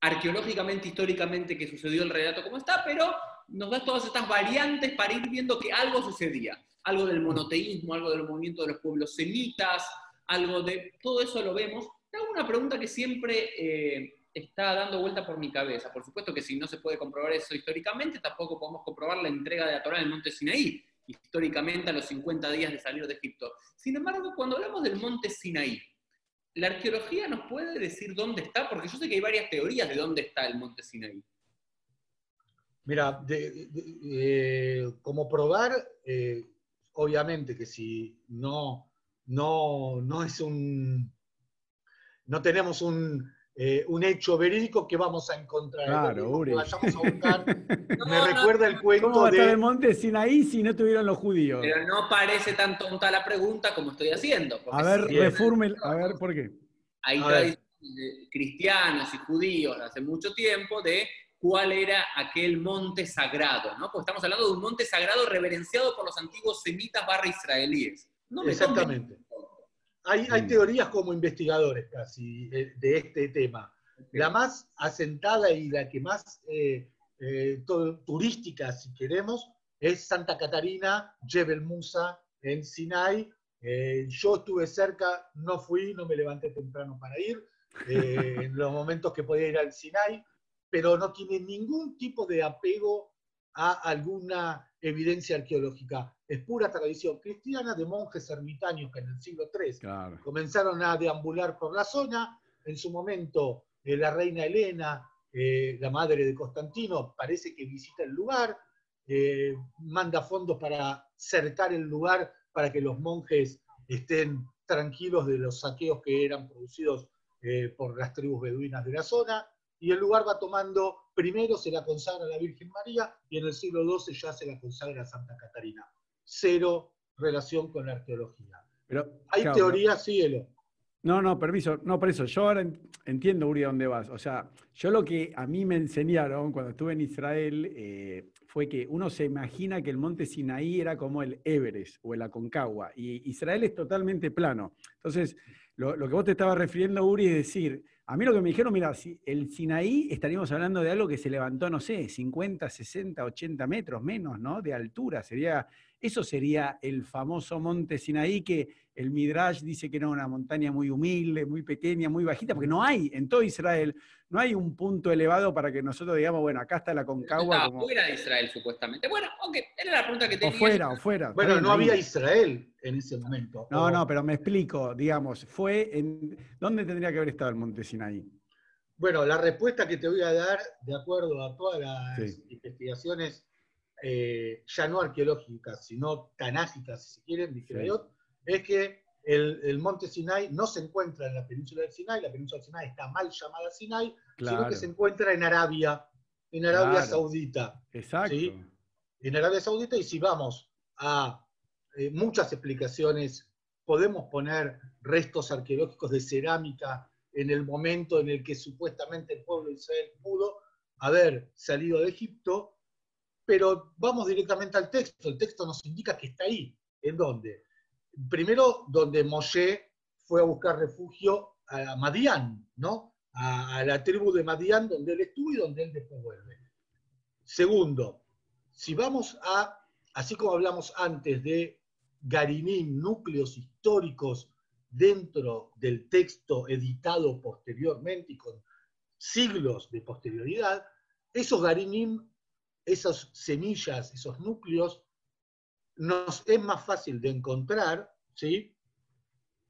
arqueológicamente, históricamente, que sucedió el relato como está, pero nos da todas estas variantes para ir viendo que algo sucedía. Algo del monoteísmo, algo del movimiento de los pueblos semitas, algo de... Todo eso lo vemos. Te hago una pregunta que siempre eh, está dando vuelta por mi cabeza. Por supuesto que si no se puede comprobar eso históricamente, tampoco podemos comprobar la entrega de la Torá en el monte Sinaí, históricamente a los 50 días de salir de Egipto. Sin embargo, cuando hablamos del monte Sinaí, ¿la arqueología nos puede decir dónde está? Porque yo sé que hay varias teorías de dónde está el monte Sinaí. Mira, de- eh, como probar, eh, obviamente que si no, no, no es un, no tenemos un, eh, un hecho verídico que vamos a encontrar. Claro, Uri. vayamos a buscar. No, me no, recuerda el cuento ¿Cómo va a estar de. el monte Sinaí si no tuvieron los judíos? Pero no parece tan tonta la pregunta como estoy haciendo. A ver, sí, reforme, a ver, ¿por qué? Hay tradiciones cristianos y judíos de hace mucho tiempo de cuál era aquel monte sagrado, ¿no? Porque estamos hablando de un monte sagrado reverenciado por los antiguos semitas barra israelíes. No me tomen- Exactamente. Hay, hay Mm. teorías como investigadores casi eh, de este tema. La más asentada y la que más eh, eh, turística, si queremos, es Santa Catarina, Jebel Musa, en Sinai. Eh, yo estuve cerca, no fui, no me levanté temprano para ir, en los momentos que podía ir al Sinai, pero no tiene ningún tipo de apego a alguna evidencia arqueológica. Es pura tradición cristiana de monjes ermitaños que en el siglo III Claro. comenzaron a deambular por la zona. En su momento, eh, la reina Elena, eh, la madre de Constantino, parece que visita el lugar, eh, manda fondos para cercar el lugar para que los monjes estén tranquilos de los saqueos que eran producidos eh, por las tribus beduinas de la zona. Y el lugar va tomando, primero se la consagra a la Virgen María y en el siglo XII ya se la consagra a Santa Catarina. Cero relación con la arqueología. Pero, Hay claro, teorías, síguelo. No, no, permiso. No, por eso. Yo ahora en- entiendo, Uri, a dónde vas. O sea, yo lo que a mí me enseñaron cuando estuve en Israel eh, fue que uno se imagina que el monte Sinaí era como el Everest o el Aconcagua. Y Israel es totalmente plano. Entonces, lo, lo que vos te estabas refiriendo, Uri, es decir, a mí lo que me dijeron, mira, si el Sinaí estaríamos hablando de algo que se levantó, no sé, 50, 60, 80 metros menos, ¿no? De altura. Sería, eso sería el famoso monte Sinaí que el Midrash dice que era una montaña muy humilde, muy pequeña, muy bajita, porque no hay, en todo Israel, no hay un punto elevado para que nosotros digamos, bueno, acá está la Concagua. Estaba Como, fuera de Israel, supuestamente. Bueno, ok, era la pregunta que o tenía. fuera, o fuera. Bueno, no había Israel en ese momento. No, O- no, pero me explico, digamos, fue en. ¿Dónde tendría que haber estado el monte Sinaí? Bueno, la respuesta que te voy a dar, de acuerdo a todas las Sí. investigaciones, eh, ya no arqueológicas, sino tanágicas, si se quieren, de Sí. Es que el, el monte Sinai no se encuentra en la península del Sinai, la península del Sinai está mal llamada Sinai, sino que se encuentra en Arabia, en Arabia Claro. Saudita. exacto. Sí. en Arabia Saudita y si vamos a eh, muchas explicaciones, podemos poner restos arqueológicos de cerámica en el momento en el que supuestamente el pueblo de Israel pudo haber salido de Egipto, pero vamos directamente al texto. El texto nos indica que está ahí. ¿En dónde? Primero, donde Moshe fue a buscar refugio a Madián, ¿no? A, a la tribu de Madián, donde él estuvo y donde él después vuelve. Segundo, si vamos a, así como hablamos antes de Garinim, núcleos históricos dentro del texto editado posteriormente y con siglos de posterioridad, esos Garinim, esas semillas, esos núcleos, nos es más fácil de encontrar ¿sí?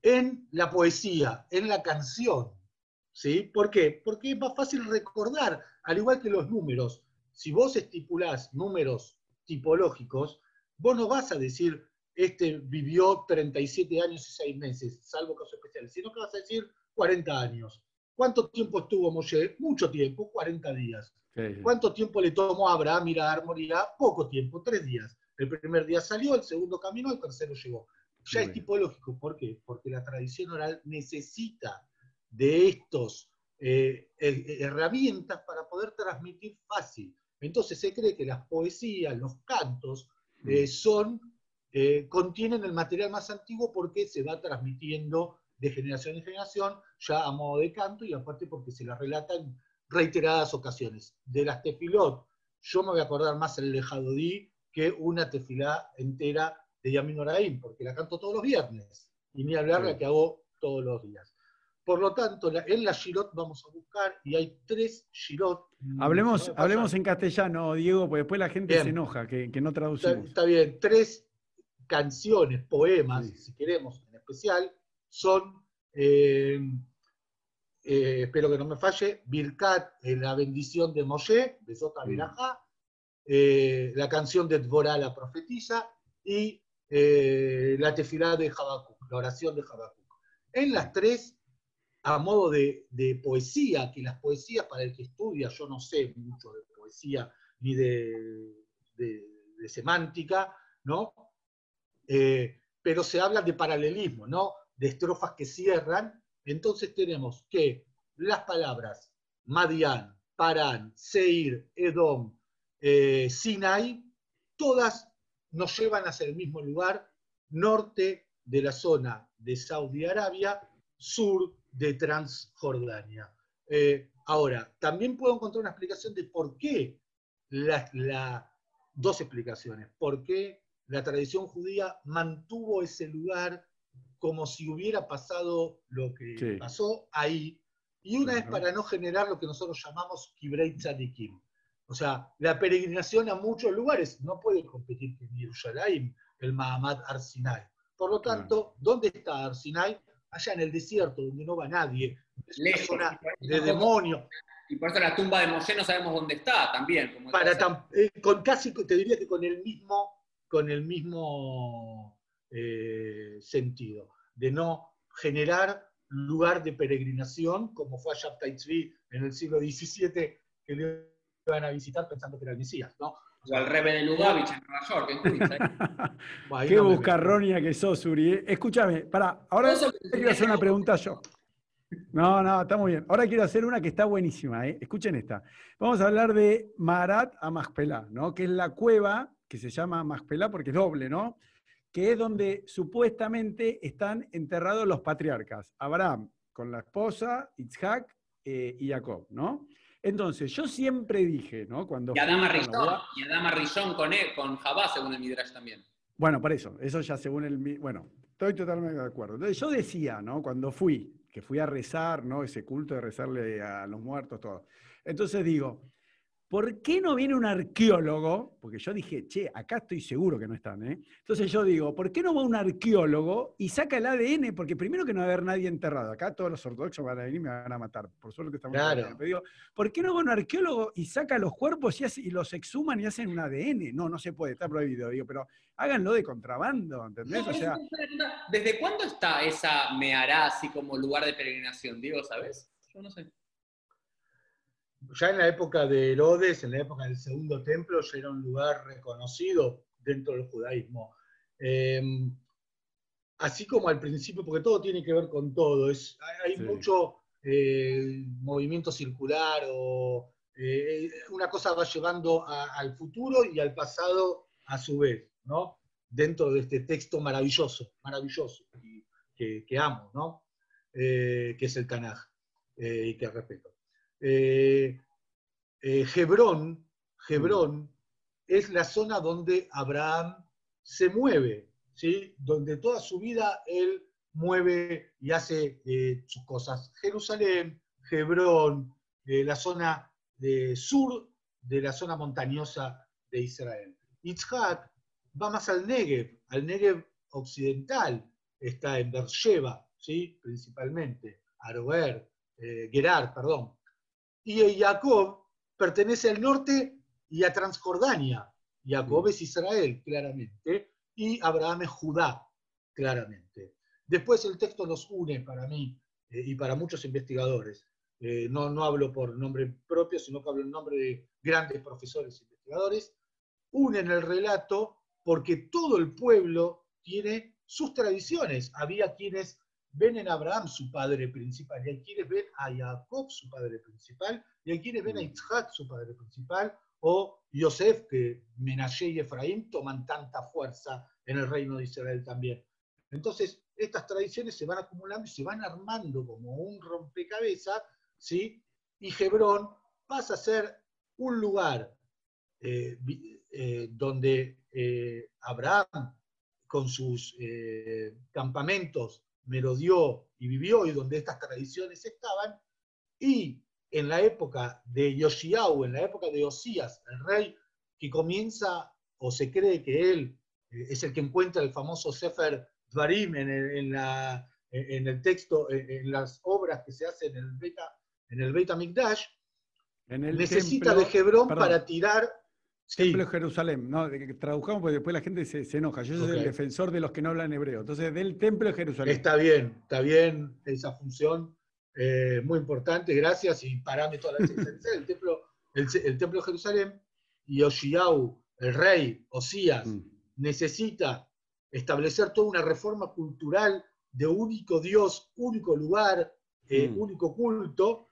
en la poesía, en la canción. ¿sí? ¿Por qué? Porque es más fácil recordar, al igual que los números. Si vos estipulás números tipológicos, vos no vas a decir, este vivió 37 años y 6 meses, salvo casos especiales, sino que vas a decir 40 años. ¿Cuánto tiempo estuvo Moshe? Mucho tiempo, 40 días. Sí, sí. ¿Cuánto tiempo le tomó a Abraham ir a Morirá? Poco tiempo, tres días. El primer día salió, el segundo caminó, el tercero llegó. Ya Muy es bien. tipológico. ¿Por qué? Porque la tradición oral necesita de estos eh, eh, herramientas para poder transmitir fácil. Entonces se cree que las poesías, los cantos, eh, son, eh, contienen el material más antiguo porque se va transmitiendo de generación en generación, ya a modo de canto y aparte porque se las relata en reiteradas ocasiones. De las tefilot, yo me voy a acordar más el de Jadodí que una tefilá entera de Yamin Oraim, porque la canto todos los viernes, y ni hablar la que hago todos los días. Por lo tanto, en la Shirot vamos a buscar, y hay tres Shirot. Hablemos, No hablemos en castellano, Diego, porque después la gente Bien. se enoja que, que no traducimos. está bien, tres canciones, poemas, Sí. si queremos, en especial, son, eh, eh, espero que no me falle, Birkat, eh, la bendición de Moshe, de Sota Mm. Berajá, eh, la canción de Dvorá, la profetisa, y eh, la tefilá de Habacuc, la oración de Habacuc. En las tres a modo de, poesía, que las poesías para el que estudia, yo no sé mucho de poesía ni de, semántica, ¿no? Eh, pero se habla de paralelismo, ¿no? De estrofas que cierran. Entonces tenemos que las palabras Madian, Parán, Seir, Edom, eh, Sinai, todas nos llevan hacia el mismo lugar, norte de la zona de Saudi Arabia, sur de Transjordania. Eh, ahora, también puedo encontrar una explicación de por qué, la, dos explicaciones, por qué la tradición judía mantuvo ese lugar como si hubiera pasado lo que pasó ahí, y una es para no generar lo que nosotros llamamos Kibrei Tzadikim. O sea, la peregrinación a muchos lugares no puede competir con Jerusalén, el Mahamad Arsinai. Por lo tanto, ¿dónde está Arsinai? allá en el desierto, donde no va nadie, es una zona de demonio. Y por eso la tumba de Moshe no sabemos dónde está también. Para eh, con casi, te diría que con el mismo, con el mismo eh, sentido, de no generar lugar de peregrinación, como fue a Shabtai en el siglo XVII, que le iban a visitar pensando que era el Mesías, ¿no? O al Rebe de Lubavitch en Nueva York, en Queens. ¿eh? Qué buscarronia que sos, Uri. ¿eh? Escúchame, para, ahora quiero hacer una pregunta yo. No, no, está muy bien. Ahora quiero hacer una que está buenísima. ¿eh? Escuchen esta. Vamos a hablar de Marat a Maspelá, ¿no? que es la cueva que se llama Maspelá porque es doble, ¿no? que es donde supuestamente están enterrados los patriarcas. Abraham con la esposa, Isaac eh, y Jacob, ¿no? Entonces, yo siempre dije, ¿no? Cuando y Adama Rishon, con, él, con Jabá, según el Midrash también. Bueno, por eso, eso ya según el... Bueno, estoy totalmente de acuerdo. Entonces, yo decía, ¿no? Cuando fui, que fui a rezar, ¿no? Ese culto de rezarle a los muertos, todo. Entonces digo, ¿por qué no viene un arqueólogo? Porque yo dije, che, acá estoy seguro que no están, ¿eh? Entonces yo digo, ¿por qué no va un arqueólogo y saca el ADN? Porque primero que no va a haber nadie enterrado. Acá todos los ortodoxos van a venir y me van a matar. Por suerte que estamos claro. Pero digo, ¿por qué no va un arqueólogo y saca los cuerpos y, los exhuman y hacen un ADN? No, no se puede, está prohibido, digo, pero háganlo de contrabando, ¿entendés? o sea, ¿Desde cuándo está esa Mehará así como lugar de peregrinación? Digo, ¿sabes? Yo no sé ya en la época de Herodes, en la época del Segundo Templo, ya era un lugar reconocido dentro del judaísmo. Em, así como al principio, porque todo tiene que ver con todo, es, hay mucho eh, movimiento circular o eh, una cosa va llevando al futuro y al pasado a su vez, ¿no? Dentro de este texto maravilloso, maravilloso, que, que amo, ¿no? Eh, que es el Tanaj, y que respeto. Eh, eh, Hebrón, Hebrón es la zona donde Abraham se mueve, ¿sí? donde toda su vida él mueve y hace eh, sus cosas. Jerusalén, Hebrón, la zona de sur de la zona montañosa de Israel. Yitzhak va más al Negev, al Negev occidental, está en Beersheba, ¿sí? principalmente, Aroer, Gerar, perdón, y Jacob pertenece al norte y a Transjordania. Jacob es Israel, claramente, y Abraham es Judá, claramente. Después el texto los une para mí eh, y para muchos investigadores. Eh, no, no hablo por nombre propio, sino que hablo en nombre de grandes profesores e investigadores. Unen el relato porque todo el pueblo tiene sus tradiciones. Había quienes ven en Abraham su padre principal, y hay quienes ven a Jacob su padre principal, y hay quienes ven a Isaac su padre principal, o Yosef, que Menashe y Efraín toman tanta fuerza en el reino de Israel también. Entonces, estas tradiciones se van acumulando y se van armando como un rompecabezas, ¿sí? Y Hebrón pasa a ser un lugar eh, eh, donde eh, Abraham, con sus campamentos dio y vivió y donde estas tradiciones estaban, y en la época de Yoshiau, en la época de Osías, el rey que comienza o se cree que él eh, es el que encuentra el famoso Sefer Dvarim en el, en la, en el texto, en, las obras que se hacen en el Beta, en el Beta Mikdash, necesita de Hebrón para tirar Templo de Jerusalén. No, tradujamos porque después la gente se, enoja. Yo soy el defensor de los que no hablan hebreo. Entonces, del Templo de Jerusalén. Está bien, está bien esa función. eh, muy importante, gracias, y parame toda la el templo, el, templo de Jerusalén, y Oshiau, el rey, Osías, mm. necesita establecer toda una reforma cultural de único Dios, único lugar, eh, mm. único culto,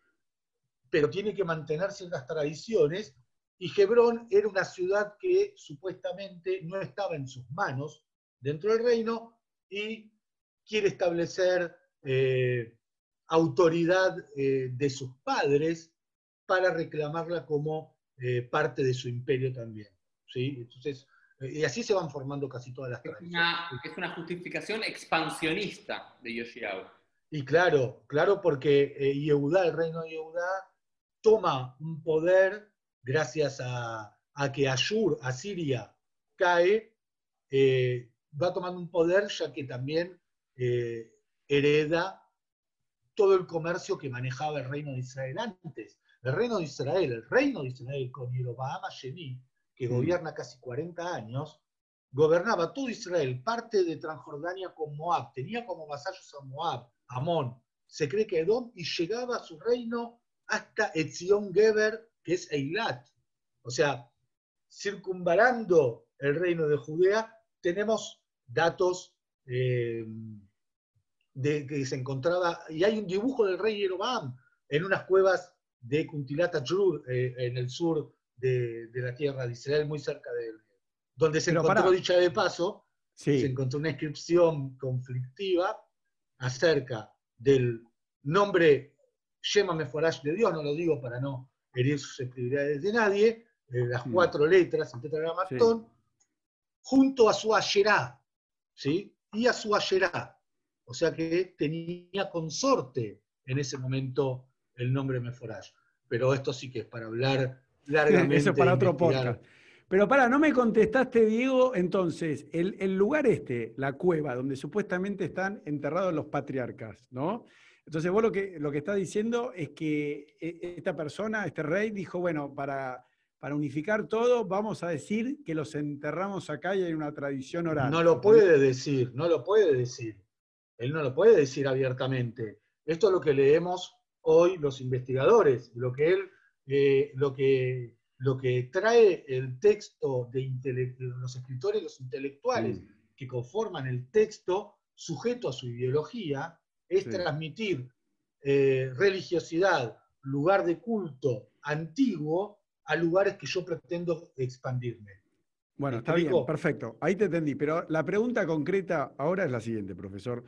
pero tiene que mantener ciertas tradiciones, y Hebrón era una ciudad que supuestamente no estaba en sus manos dentro del reino, y quiere establecer eh, autoridad eh, de sus padres para reclamarla como eh, parte de su imperio también. ¿sí? Entonces, y así se van formando casi todas las tradiciones. es una justificación expansionista de Yoshiao. Y claro, claro, porque Yehudá, el reino de Yehudá, toma un poder gracias a, que Ashur, Asiria, cae, va tomando un poder ya que también eh, hereda todo el comercio que manejaba el reino de Israel antes. El reino de Israel, el reino de Israel con Jeroboam Sheni, que mm. gobierna casi 40 años, gobernaba todo Israel, parte de Transjordania con Moab, tenía como vasallos a Moab, Amón, se cree que Edom, y llegaba a su reino hasta Etzion Geber, que es Eilat. O sea, circunvalando el reino de Judea, tenemos datos eh, de que se encontraba, y hay un dibujo del rey Jeroboam en unas cuevas de Kuntilat eh, en el sur de, la tierra de Israel, muy cerca de él, donde se encontró, dicha de paso, se encontró una inscripción conflictiva acerca del nombre Shema Meforash de Dios, no lo digo para no herir susceptibilidades de nadie, eh, las mm. cuatro letras, el tetragramatón, junto a su Asherá, ¿sí? y a su Asherá. O sea que tenía consorte en ese momento el nombre Meforash. Pero esto sí que es para hablar largamente. Eso es para otro podcast. Pero para, no me contestaste, Diego, entonces, el, lugar este, la cueva, donde supuestamente están enterrados los patriarcas, ¿no? Entonces vos lo que, lo que estás diciendo es que e, esta persona, este rey, dijo, bueno, para, para unificar todo, vamos a decir que los enterramos acá y hay una tradición oral. No lo puede decir, no lo puede decir. Él no lo puede decir abiertamente. Esto es lo que leemos hoy los investigadores, lo que él, eh, lo, que, lo que trae el texto de los escritores, los intelectuales mm. que conforman el texto sujeto a su ideología, es transmitir eh, religiosidad, lugar de culto antiguo, a lugares que yo pretendo expandirme. Bueno, está bien, perfecto. Ahí te entendí. Pero la pregunta concreta ahora es la siguiente, profesor.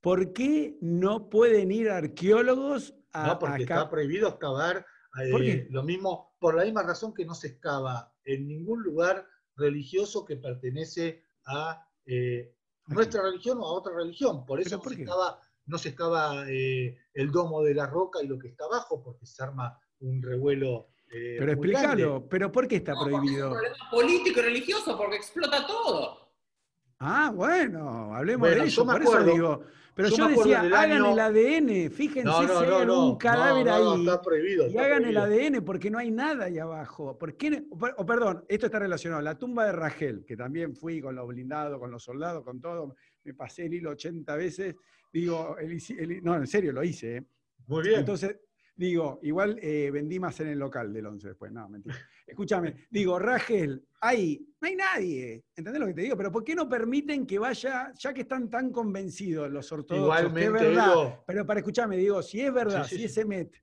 ¿Por qué no pueden ir arqueólogos a No, porque está prohibido excavar eh, lo mismo, por la misma razón que no se excava en ningún lugar religioso que pertenece a eh, nuestra religión o a otra religión. Por eso no se, excava, no se excava eh, el domo de la roca y lo que está abajo, porque se arma un revuelo. pero explícalo, ¿pero por qué está prohibido? Es un problema político y religioso, porque explota todo. Ah, bueno, hablemos de eso. Por eso digo, pero yo, decía, hagan el ADN, fíjense si hay un cadáver ahí. y hagan el ADN porque no hay nada ahí abajo. ¿Por qué? O, perdón, esto está relacionado. La tumba de Rachel, que también fui con los blindados, con los soldados, con todo, me pasé el hilo 80 veces. Digo, no, en serio, lo hice. ¿eh? Muy bien. Entonces, Digo, igual eh, vendí más en el local del 11 después. No, mentira. Escúchame, digo, Rachel, ahí no hay nadie. ¿Entendés lo que te digo? Pero ¿por qué no permiten que vaya, ya que están tan convencidos los ortodoxos, Igualmente, que es verdad? Pero para escucharme, digo, si es verdad, si es Emet,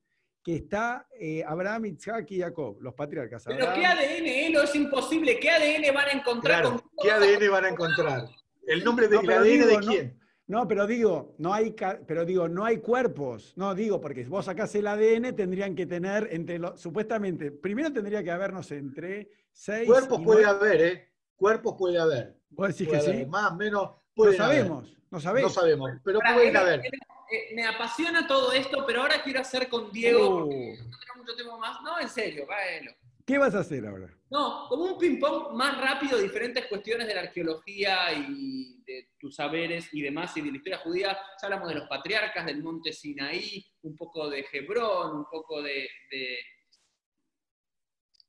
que está eh, Abraham, Isaac y Jacob, los patriarcas. Pero ¿qué ADN, Elo? Es imposible. ¿Qué ADN van a encontrar? Claro, ¿Qué ADN van a encontrar? ¿El nombre de, ADN de quién? No, pero digo, no hay, pero digo, no hay cuerpos. No, digo, porque si vos sacás el ADN, tendrían que tener entre los, supuestamente, primero tendría que habernos entre seis. Cuerpos puede haber, ¿eh? Cuerpos puede haber. ¿Vos decís que sí? Más, menos. No sabemos, no sabemos. No sabemos, pero puede haber. Eh, me apasiona todo esto, pero ahora quiero hacer con Diego, porque uh. no tenemos mucho tiempo más. No, en serio, váyalo. ¿Qué vas a hacer ahora? No, como un ping-pong más rápido, diferentes cuestiones de la arqueología y de tus saberes y demás, y de la historia judía. Ya hablamos de los patriarcas, del monte Sinaí, un poco de Hebrón, un poco de,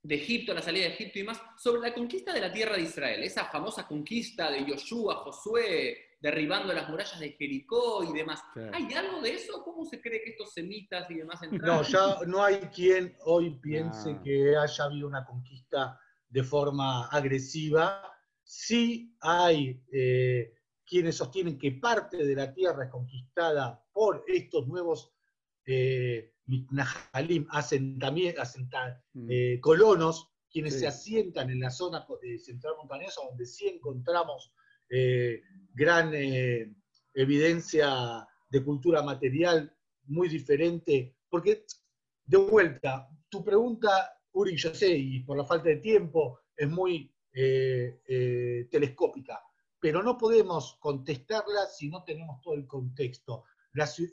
de Egipto, la salida de Egipto y más, sobre la conquista de la tierra de Israel, esa famosa conquista de Yoshua, Josué, derribando las murallas de Jericó y demás. ¿Hay algo de eso? ¿Cómo se cree que estos semitas y demás entraron? No, ya no hay quien hoy piense que haya habido una conquista de forma agresiva. Sí hay eh, quienes sostienen que parte de la tierra es conquistada por estos nuevos eh, Nahalim, mm. eh, colonos, quienes se asientan en la zona eh, central montañosa, donde sí encontramos eh, gran evidencia de cultura material muy diferente. Porque, de vuelta, tu pregunta, Uri, yo sé, y por la falta de tiempo, es muy telescópica, pero no podemos contestarla si no tenemos todo el contexto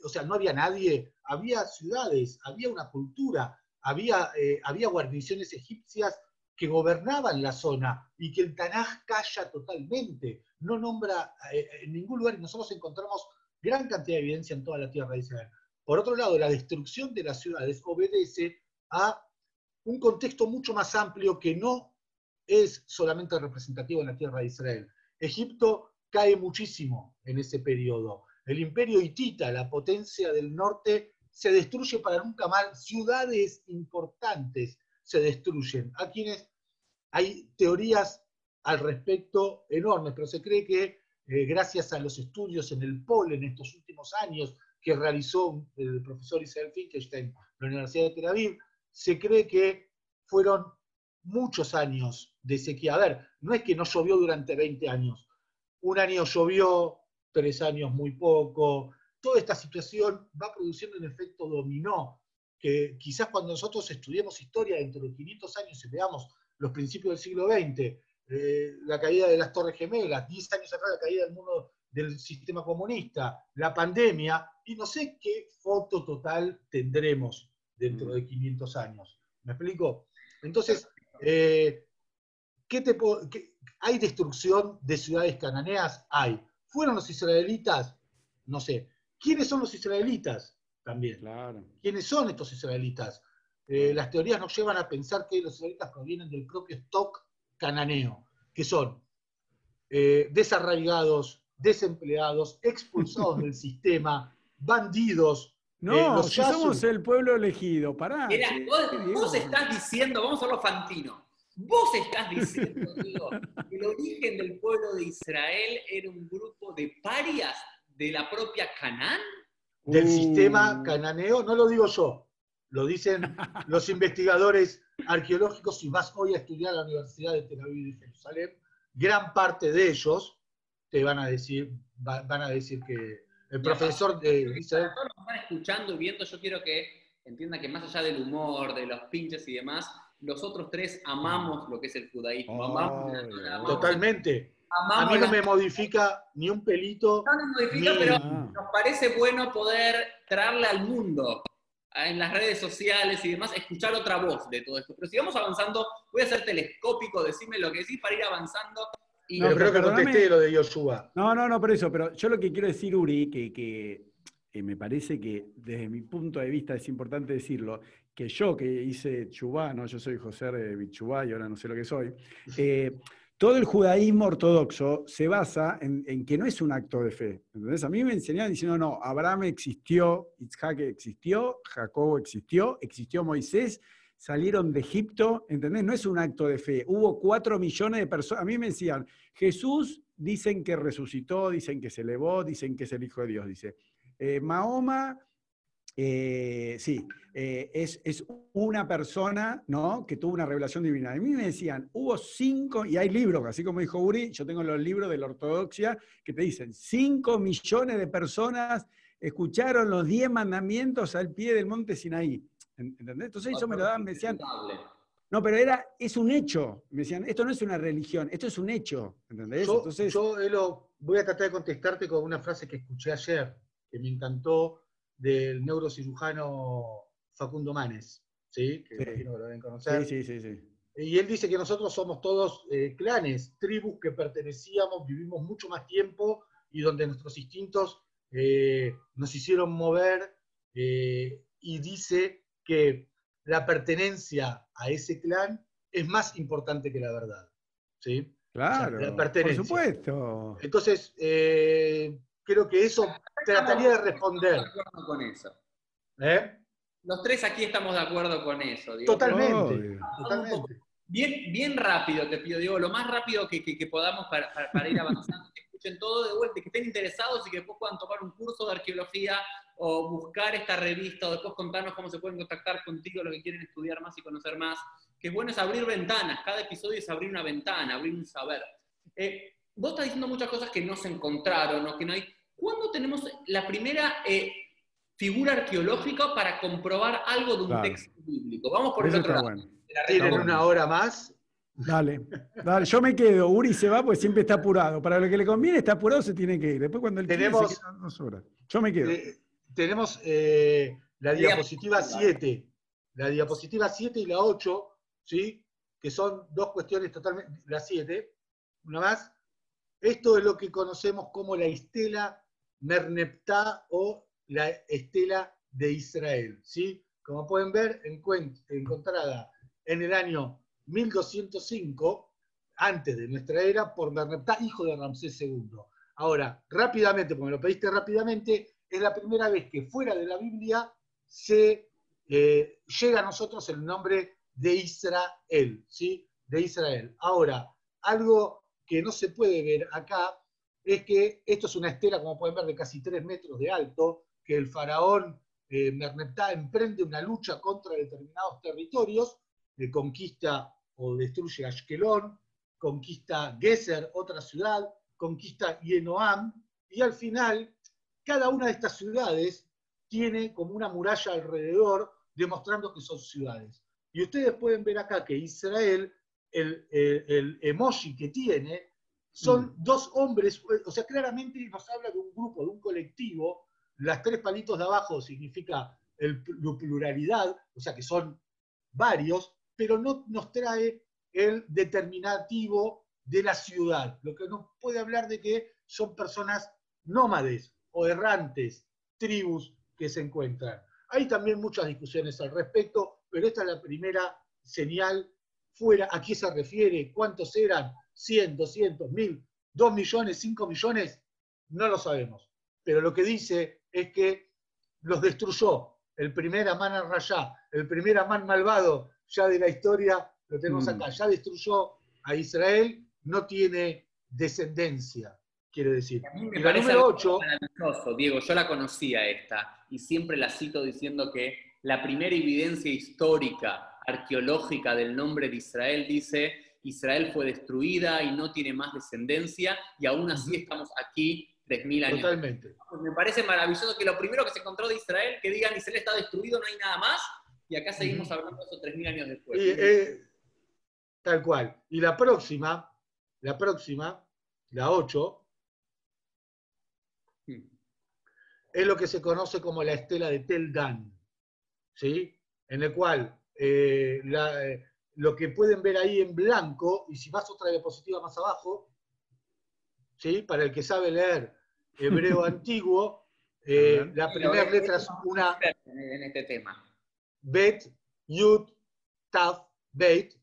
o sea, no había nadie, había ciudades, había una cultura, había, eh, había guarniciones egipcias que gobernaban la zona y que el Tanaj calla totalmente, no nombra eh, en ningún lugar y nosotros encontramos gran cantidad de evidencia en toda la tierra de Israel. Por otro lado, la destrucción de las ciudades obedece a un contexto mucho más amplio que no es solamente representativo en la tierra de Israel. Egipto cae muchísimo en ese periodo. El imperio hitita, la potencia del norte, se destruye para nunca más. Ciudades importantes se destruyen. A quienes hay teorías al respecto enormes, pero se cree que eh, gracias a los estudios en el POL en estos últimos años que realizó el profesor Isabel Finkelstein en la Universidad de Tel Aviv, se cree que fueron muchos años de sequía. A ver, no es que no llovió durante 20 años. Un año llovió tres años muy poco. Toda esta situación va produciendo un efecto dominó, que quizás cuando nosotros estudiemos historia dentro de 500 años y veamos los principios del siglo XX, eh, la caída de las Torres Gemelas, 10 años atrás la caída del mundo del sistema comunista, la pandemia, y no sé qué foto total tendremos dentro de 500 años. ¿Me explico? Entonces, eh, ¿qué te ¿hay destrucción de ciudades cananeas? Hay. ¿Fueron los israelitas? No sé. ¿Quiénes son los israelitas? También. Claro. ¿Quiénes son estos israelitas? Eh, las teorías nos llevan a pensar que los israelitas provienen del propio stock cananeo, que son eh, desarraigados, desempleados, expulsados del sistema, bandidos. No, eh, somos el pueblo elegido, pará. vos, estás diciendo, vamos a lo fantino, Vos estás diciendo, que el origen del pueblo de Israel era un grupo de parias de la propia Canaán. Del uh. sistema cananeo, no lo digo yo, lo dicen los investigadores arqueológicos, y vas hoy a estudiar a la Universidad de Tel Aviv y Jerusalén, gran parte de ellos te van a decir, van a decir que el profesor de. Todos los que están escuchando y viendo, yo quiero que entiendan que más allá del humor, de los pinches y demás, los otros tres amamos lo que es el judaísmo. amamos, totalmente. a mí no me modifica ni un pelito. No nos modifica, pero nos parece bueno poder traerle al mundo en las redes sociales y demás, escuchar otra voz de todo esto. Pero si vamos avanzando, voy a ser telescópico, decime lo que decís para ir avanzando. Y... No, creo que contesté lo de Yoshua. No, no, no, por eso, pero yo lo que quiero decir, Uri, que, que eh, me parece que desde mi punto de vista es importante decirlo, que yo que hice Chubá, ¿no? yo soy José Bichubá y ahora no sé lo que soy, eh, todo el judaísmo ortodoxo se basa en, que no es un acto de fe. Entonces, a mí me enseñaban diciendo, no, Abraham existió, Isaac existió, Jacobo existió, existió Moisés, salieron de Egipto, ¿entendés? No es un acto de fe. Hubo cuatro millones de personas. A mí me decían, Jesús dicen que resucitó, dicen que se elevó, dicen que es el Hijo de Dios, dice. Eh, Mahoma eh, sí, eh, es, una persona ¿no? que tuvo una revelación divina. A mí me decían, hubo cinco, y hay libros, así como dijo Uri, yo tengo los libros de la ortodoxia que te dicen, cinco millones de personas escucharon los diez mandamientos al pie del monte Sinaí. ¿Entendés? Entonces ellos me lo daban, me decían, no, pero era, es un hecho. Me decían, esto no es una religión, esto es un hecho. ¿Entendés? Yo, Entonces, yo voy a tratar de contestarte con una frase que escuché ayer, que me encantó del neurocirujano Facundo Manes, ¿sí? que sí. lo deben conocer. Sí, sí, sí, Y él dice que nosotros somos todos eh, clanes, tribus que pertenecíamos, vivimos mucho más tiempo y donde nuestros instintos eh, nos hicieron mover eh, y dice que la pertenencia a ese clan es más importante que la verdad. ¿sí? Claro, por supuesto. Entonces, creo que eso trataría de responder. con eso. ¿Eh? Los tres aquí estamos de acuerdo con eso. Totalmente. totalmente. Bien, bien rápido te pido, Diego, lo más rápido que, podamos para, ir avanzando, que escuchen todo de vuelta, que estén interesados y que después puedan tomar un curso de arqueología o buscar esta revista o después contarnos cómo se pueden contactar contigo, lo que quieren estudiar más y conocer más. Que es bueno es abrir ventanas, cada episodio es abrir una ventana, abrir un saber. Eh, vos estás diciendo muchas cosas que no se encontraron o que no hay. ¿Cuándo tenemos la primera eh, figura arqueológica para comprobar algo de un texto bíblico? Vamos por el otro lado. ¿Tienen una hora más? Dale, dale, yo me quedo. Uri se va pues siempre está apurado. Para lo que le conviene está apurado, se tiene que ir. Después cuando él tenemos, se dos horas. Yo me quedo. Eh, tenemos eh, la diapositiva 7, la diapositiva 7 y la 8, ¿sí? que son dos cuestiones totalmente, la 7, una más. Esto es lo que conocemos como la estela Merneptah o la estela de Israel. ¿sí? Como pueden ver, encontrada en el año 1205, antes de nuestra era, por Merneptah, hijo de Ramsés II. Ahora, rápidamente, porque me lo pediste rápidamente, es la primera vez que fuera de la Biblia se eh, llega a nosotros el nombre de Israel, ¿sí? De Israel. Ahora, algo que no se puede ver acá es que esto es una estela, como pueden ver, de casi tres metros de alto, que el faraón eh, Merneptah emprende una lucha contra determinados territorios conquista o destruye Ashkelon, conquista Geser, otra ciudad, conquista Yenoam, y al final cada una de estas ciudades tiene como una muralla alrededor demostrando que son ciudades. Y ustedes pueden ver acá que Israel, el, emoji que tiene, son mm. dos hombres, o sea, claramente nos habla de un grupo, de un colectivo. Las tres palitos de abajo significa el, la pluralidad, o sea que son varios, pero no nos trae el determinativo de la ciudad, lo que nos puede hablar de que son personas nómades o errantes, tribus que se encuentran. Hay también muchas discusiones al respecto, pero esta es la primera señal fuera. ¿A qué se refiere? ¿Cuántos eran? ¿100, 200, 1000, 2 millones, 5 millones? No lo sabemos. Pero lo que dice es que los destruyó. El primer Amán Rayá, el primer Amán malvado ya de la historia, lo tenemos acá, mm. ya destruyó a Israel, no tiene descendencia, quiere decir. A mí me parece maravilloso, Diego, yo la conocía esta, y siempre la cito diciendo que la primera evidencia histórica, arqueológica del nombre de Israel dice, Israel fue destruida y no tiene más descendencia, y aún así estamos aquí 3.000 años. Totalmente. Me parece maravilloso que lo primero que se encontró de Israel, que digan Israel está destruido, no hay nada más, y acá seguimos hablando de eso 3.000 años después. Eh, tal cual. Y la próxima, la próxima, la 8, hmm. es lo que se conoce como la estela de Tel Dan, ¿sí? En el cual eh, eh, lo que pueden ver ahí en blanco, y si vas otra diapositiva más abajo, ¿sí? Para el que sabe leer hebreo antiguo, la primera letra es una... En este tema. Bet, Yud, Taf, Bet,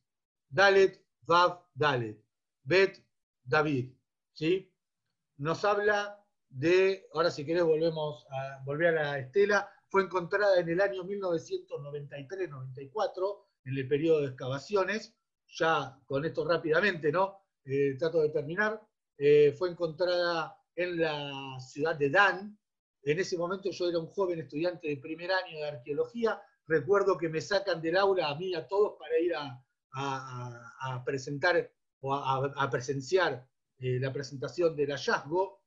Dalet, Vav, Dalet. Bet, David. ¿Sí? Nos habla de, ahora si querés volvemos a volver a la estela, fue encontrada en el año 1993-94, en el periodo de excavaciones, ya con esto rápidamente, ¿no? Eh, trato de terminar, eh, fue encontrada en la ciudad de Dan. En ese momento yo era un joven estudiante de primer año de arqueología, recuerdo que me sacan del aula a mí, a todos, para ir a, presentar o a, presenciar eh, la presentación del hallazgo.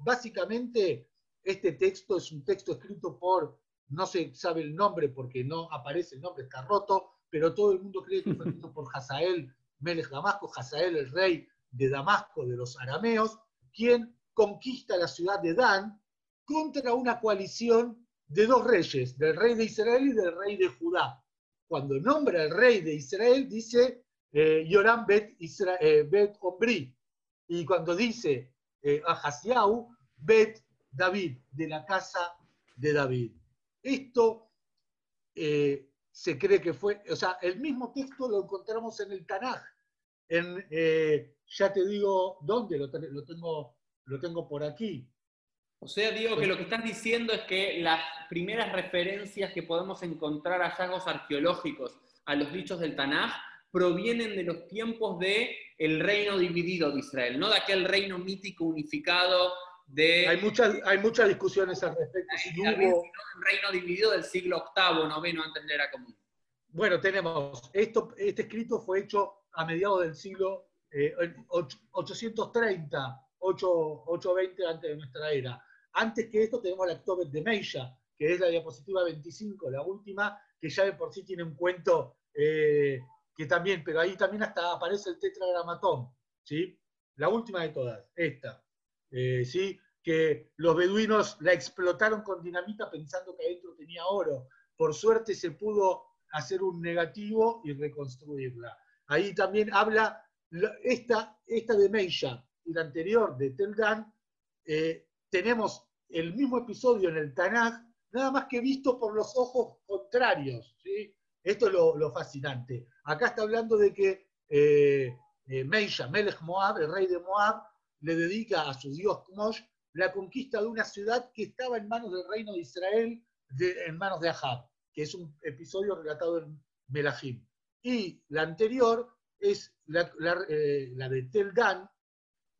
Básicamente, este texto es un texto escrito por, no se sabe el nombre porque no aparece el nombre, está roto, pero todo el mundo cree que fue escrito por Hazael Melech Damasco, Hazael el rey de Damasco de los arameos, quien conquista la ciudad de Dan contra una coalición de dos reyes, del rey de Israel y del rey de Judá. Cuando nombra al rey de Israel, dice eh, Yoram bet, eh, bet Ombri. Y cuando dice eh, Ahasiau, bet David, de la casa de David. Esto se cree que fue, o sea, el mismo texto lo encontramos en el Tanaj, en, eh, ya te digo dónde, lo, tengo, lo tengo por aquí. O sea, digo que lo que estás diciendo es que las primeras referencias que podemos encontrar hallazgos arqueológicos a los dichos del Tanaj provienen de los tiempos de el reino dividido de Israel, no de aquel reino mítico unificado de... Hay muchas, hay muchas discusiones al respecto. Si hubo... un reino dividido del siglo VIII, noveno antes de la era común. Bueno, tenemos, esto, este escrito fue hecho a mediados del siglo 830, 820 antes de nuestra era. Antes que esto tenemos la Octobet de Meisha, que es la diapositiva 25, la última, que ya de por sí tiene un cuento eh, que también, pero ahí también hasta aparece el tetragramatón, ¿sí? La última de todas, esta, eh, ¿sí? Que los beduinos la explotaron con dinamita pensando que adentro tenía oro. Por suerte se pudo hacer un negativo y reconstruirla. Ahí también habla esta, esta de Meisha y la anterior de Telgan, eh, tenemos el mismo episodio en el Tanaj, nada más que visto por los ojos contrarios. ¿sí? Esto es lo, fascinante. Acá está hablando de que eh, eh, Meisha, Melech Moab, el rey de Moab, le dedica a su dios Kmosh la conquista de una ciudad que estaba en manos del reino de Israel, en manos de Ahab, que es un episodio relatado en Melahim. Y la anterior es la, eh, de Tel Dan,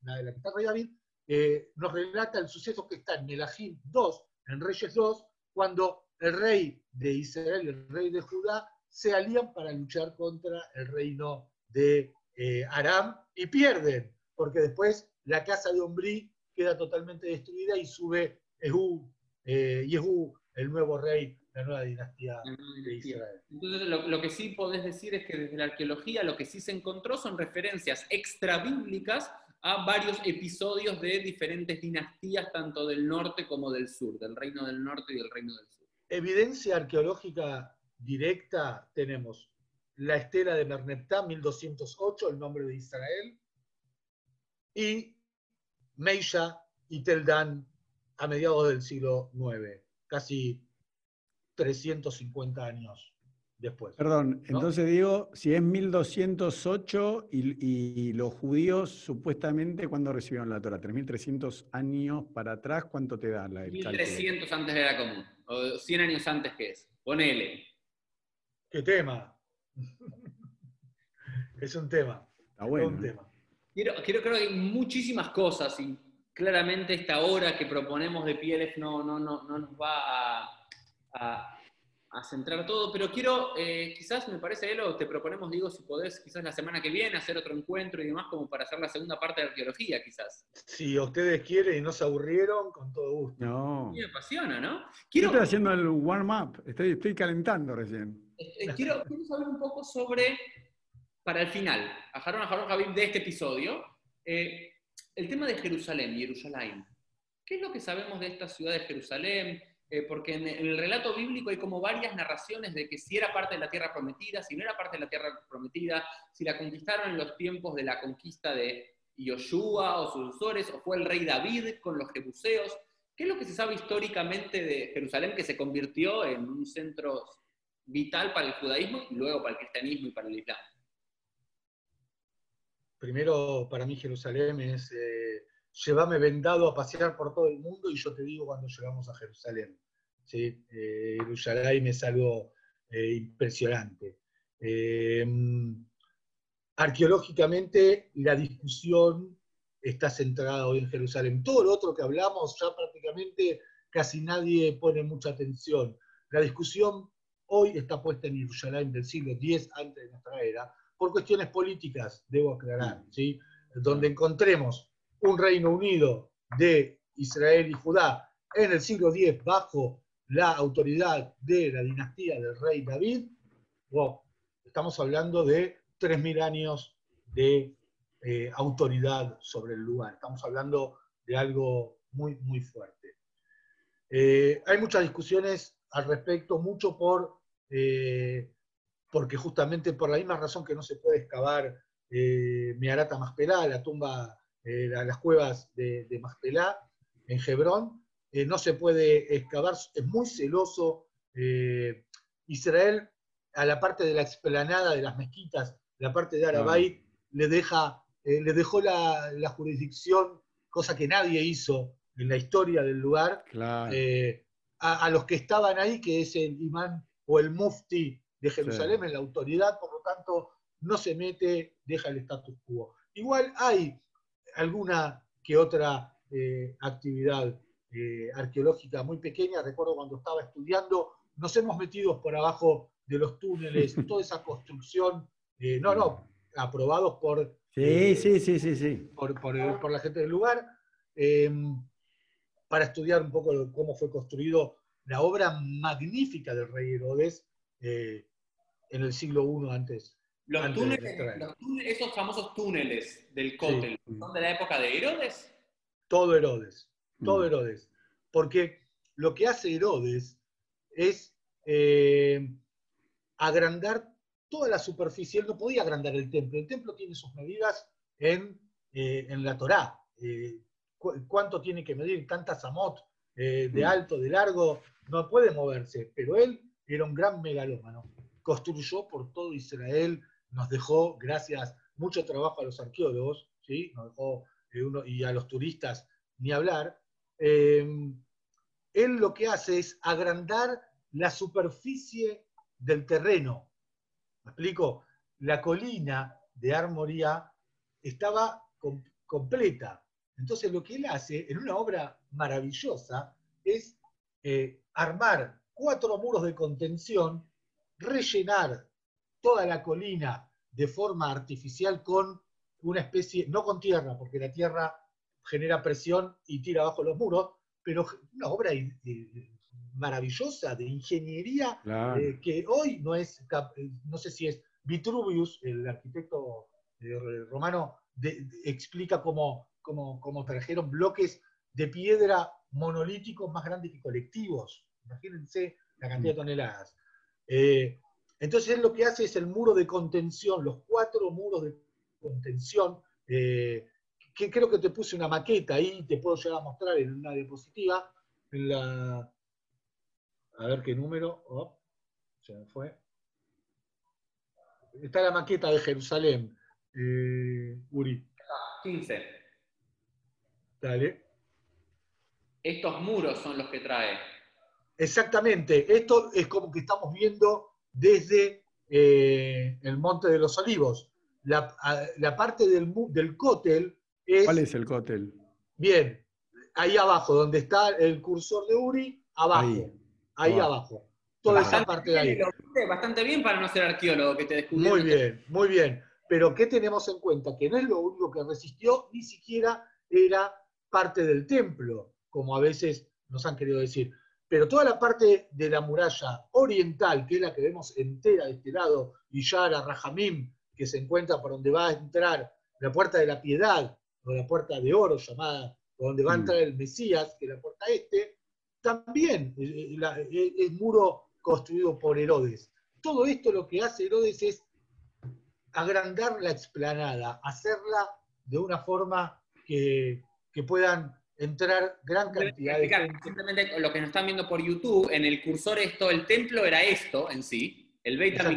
la de la que está rey David, eh, nos relata el suceso que está en Melahim 2, en Reyes 2, cuando el rey de Israel y el rey de Judá se alían para luchar contra el reino de eh, Aram y pierden, porque después la casa de Ombrí queda totalmente destruida y sube Yehu, Yehu el nuevo rey, la nueva dinastía de Israel. Entonces, lo, lo, que sí podés decir es que desde la arqueología lo que sí se encontró son referencias extra bíblicas a varios episodios de diferentes dinastías, tanto del norte como del sur, del reino del norte y del reino del sur. Evidencia arqueológica directa tenemos la estela de Merneptah, 1208, el nombre de Israel, y Meisha y Teldan a mediados del siglo IX, casi 350 años después. Perdón, entonces digo, si es 1208 y, los judíos supuestamente, ¿cuándo recibieron la Torah? 3.300 años para atrás, ¿cuánto te da la 1.300 antes de la común, o 100 años antes que es. Ponele. ¿Qué tema? es un tema. Está bueno. un tema. Quiero, quiero, creo que hay muchísimas cosas y claramente esta hora que proponemos de PLF no, no, no, no nos va a a centrar todo, pero quiero, eh, quizás me parece, Elo, te proponemos, digo, si podés, quizás la semana que viene hacer otro encuentro y demás, como para hacer la segunda parte de arqueología, quizás. Si ustedes quieren y no se aburrieron, con todo gusto. No. me apasiona, ¿no? Quiero, estoy haciendo el warm-up, estoy, estoy calentando recién. Eh, eh, quiero, saber un poco sobre, para el final, a Jarón, a Jarón Javid de este episodio, el tema de Jerusalén, Jerusalén. ¿Qué es lo que sabemos de esta ciudad de Jerusalén? Eh, porque en, el relato bíblico hay como varias narraciones de que si era parte de la tierra prometida, si no era parte de la tierra prometida, si la conquistaron en los tiempos de la conquista de Yoshua o sus o fue el rey David con los jebuseos. ¿Qué es lo que se sabe históricamente de Jerusalén que se convirtió en un centro vital para el judaísmo y luego para el cristianismo y para el islam? Primero, para mí Jerusalén es eh, llévame vendado a pasear por todo el mundo y yo te digo cuando llegamos a Jerusalén. ¿sí? Eh, Jerusalén es algo eh, impresionante. Eh, arqueológicamente, la discusión está centrada hoy en Jerusalén. Todo lo otro que hablamos, ya prácticamente casi nadie pone mucha atención. La discusión hoy está puesta en Jerusalén del siglo X antes de nuestra era, por cuestiones políticas, debo aclarar, ¿sí? donde encontremos un Reino Unido de Israel y Judá en el siglo X bajo la autoridad de la dinastía del rey David, estamos hablando de 3.000 años de eh, autoridad sobre el lugar. Estamos hablando de algo muy, muy fuerte. Eh, hay muchas discusiones al respecto, mucho por, eh, porque justamente por la misma razón que no se puede excavar Meharata Maspelá, la tumba eh, las cuevas de, de en Hebrón. Eh, no se puede excavar, es muy celoso. Eh, Israel a la parte de la explanada de las mezquitas, la parte de Arabay, le, deja, eh, le dejó la, jurisdicción, cosa que nadie hizo en la historia del lugar, eh, a, los que estaban ahí, que es el imán o el mufti de Jerusalén, en la autoridad, por lo tanto, no se mete, deja el status quo. Igual hay alguna que otra eh, actividad arqueológica muy pequeña. Recuerdo cuando estaba estudiando, nos hemos metido por abajo de los túneles, toda esa construcción, eh, no, no, aprobados por, sí, eh, sí, sí, sí, sí. Por, por, la gente del lugar, em, para estudiar un poco cómo fue construido la obra magnífica del rey Herodes eh, en el siglo I antes. Los, túneles, esos famosos túneles del cótel, ¿son de la época de Herodes? Todo Herodes, todo mm. Herodes. Porque lo que hace Herodes es agrandar toda la superficie. Él no podía agrandar el templo. El templo tiene sus medidas en, eh, en la Torá. Eh, ¿Cuánto tiene que medir? Tantas amot eh, de mm. alto, de largo. No puede moverse. Pero él era un gran megalómano. Construyó por todo Israel. Nos dejó, gracias, mucho trabajo a los arqueólogos, ¿sí? nos dejó, y a los turistas, ni hablar. él lo que hace es agrandar la superficie del terreno. ¿Me explico? La colina de Armoría estaba completa. Entonces lo que él hace en una obra maravillosa es eh, armar cuatro muros de contención, rellenar toda la colina de forma artificial con una especie, no con tierra, porque la tierra genera presión y tira abajo los muros, pero una obra maravillosa de ingeniería eh, que hoy no es, eh, no sé si es Vitruvius, el arquitecto eh, romano, explica cómo, cómo, trajeron bloques de piedra monolíticos más grandes que colectivos. Imagínense la cantidad de mm. Toneladas. entonces lo que hace es el muro de contención, los cuatro muros de contención, que creo que te puse una maqueta ahí, te puedo llegar a mostrar en una diapositiva, en la, a ver qué número. Oh, se me fue. Está la maqueta de Jerusalén, eh, Uri. 15. Dale. Estos muros son los que trae. Exactamente. Esto es como que estamos viendo desde eh, el Monte de los Olivos. La, parte del, del cótel es... ¿Cuál es el cótel? Bien, ahí abajo, donde está el cursor de Uri, abajo ahí abajo. Toda esa parte de ahí. Bastante bien para no ser arqueólogo que te descubrió. Muy bien, muy bien. Pero ¿qué tenemos en cuenta? Que no es lo único que resistió, ni siquiera era parte del templo, como a veces nos han querido decir. Pero toda la parte de la muralla oriental, que es la que vemos entera de este lado, y ya la Rajamim, que se encuentra por donde va a entrar la puerta de la piedad, o la puerta de oro llamada, por donde va a mm. entrar el Mesías, que es la puerta este, también el, eh, eh, muro construido por Herodes. Todo esto lo que hace Herodes es agrandar la explanada, hacerla de una forma que, puedan entrar gran cantidad de gente. Simplemente lo que nos están viendo por YouTube, en el cursor esto, el templo era esto en sí, el Beit era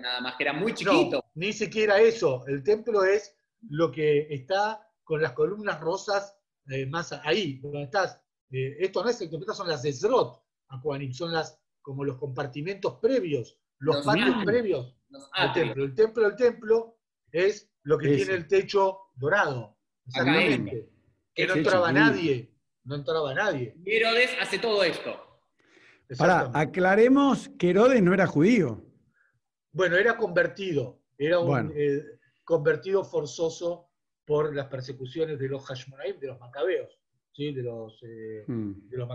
nada más, que era muy chiquito. ni siquiera eso, el templo es lo que está con las columnas rosas eh, más ahí, donde estás. Eh, esto no es el templo, son las Ezrot, son las, como los compartimentos previos, los, patios previos del templo. El templo del templo es lo que tiene el techo dorado. Exactamente. Que no entraba nadie. No entraba nadie. Y Herodes hace todo esto. Para, aclaremos que Herodes no era judío. Bueno, era convertido. Era un eh, convertido forzoso por las persecuciones de los Hashmonaim, de los macabeos de los, eh, hmm. de los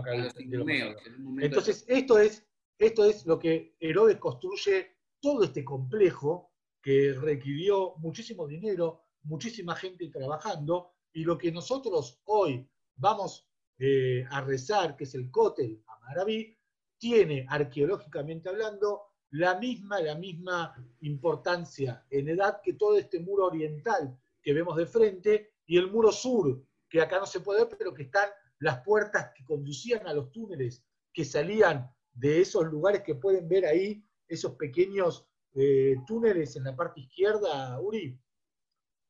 Entonces, esto es, esto es lo que Herodes construye todo este complejo que requirió muchísimo dinero, muchísima gente trabajando, y lo que nosotros hoy vamos eh, a rezar, que es el Kotel Amaraví, tiene arqueológicamente hablando la misma, la misma importancia en edad que todo este muro oriental que vemos de frente y el muro sur que acá no se puede ver, pero que están las puertas que conducían a los túneles que salían de esos lugares que pueden ver ahí esos pequeños eh, túneles en la parte izquierda, Uri?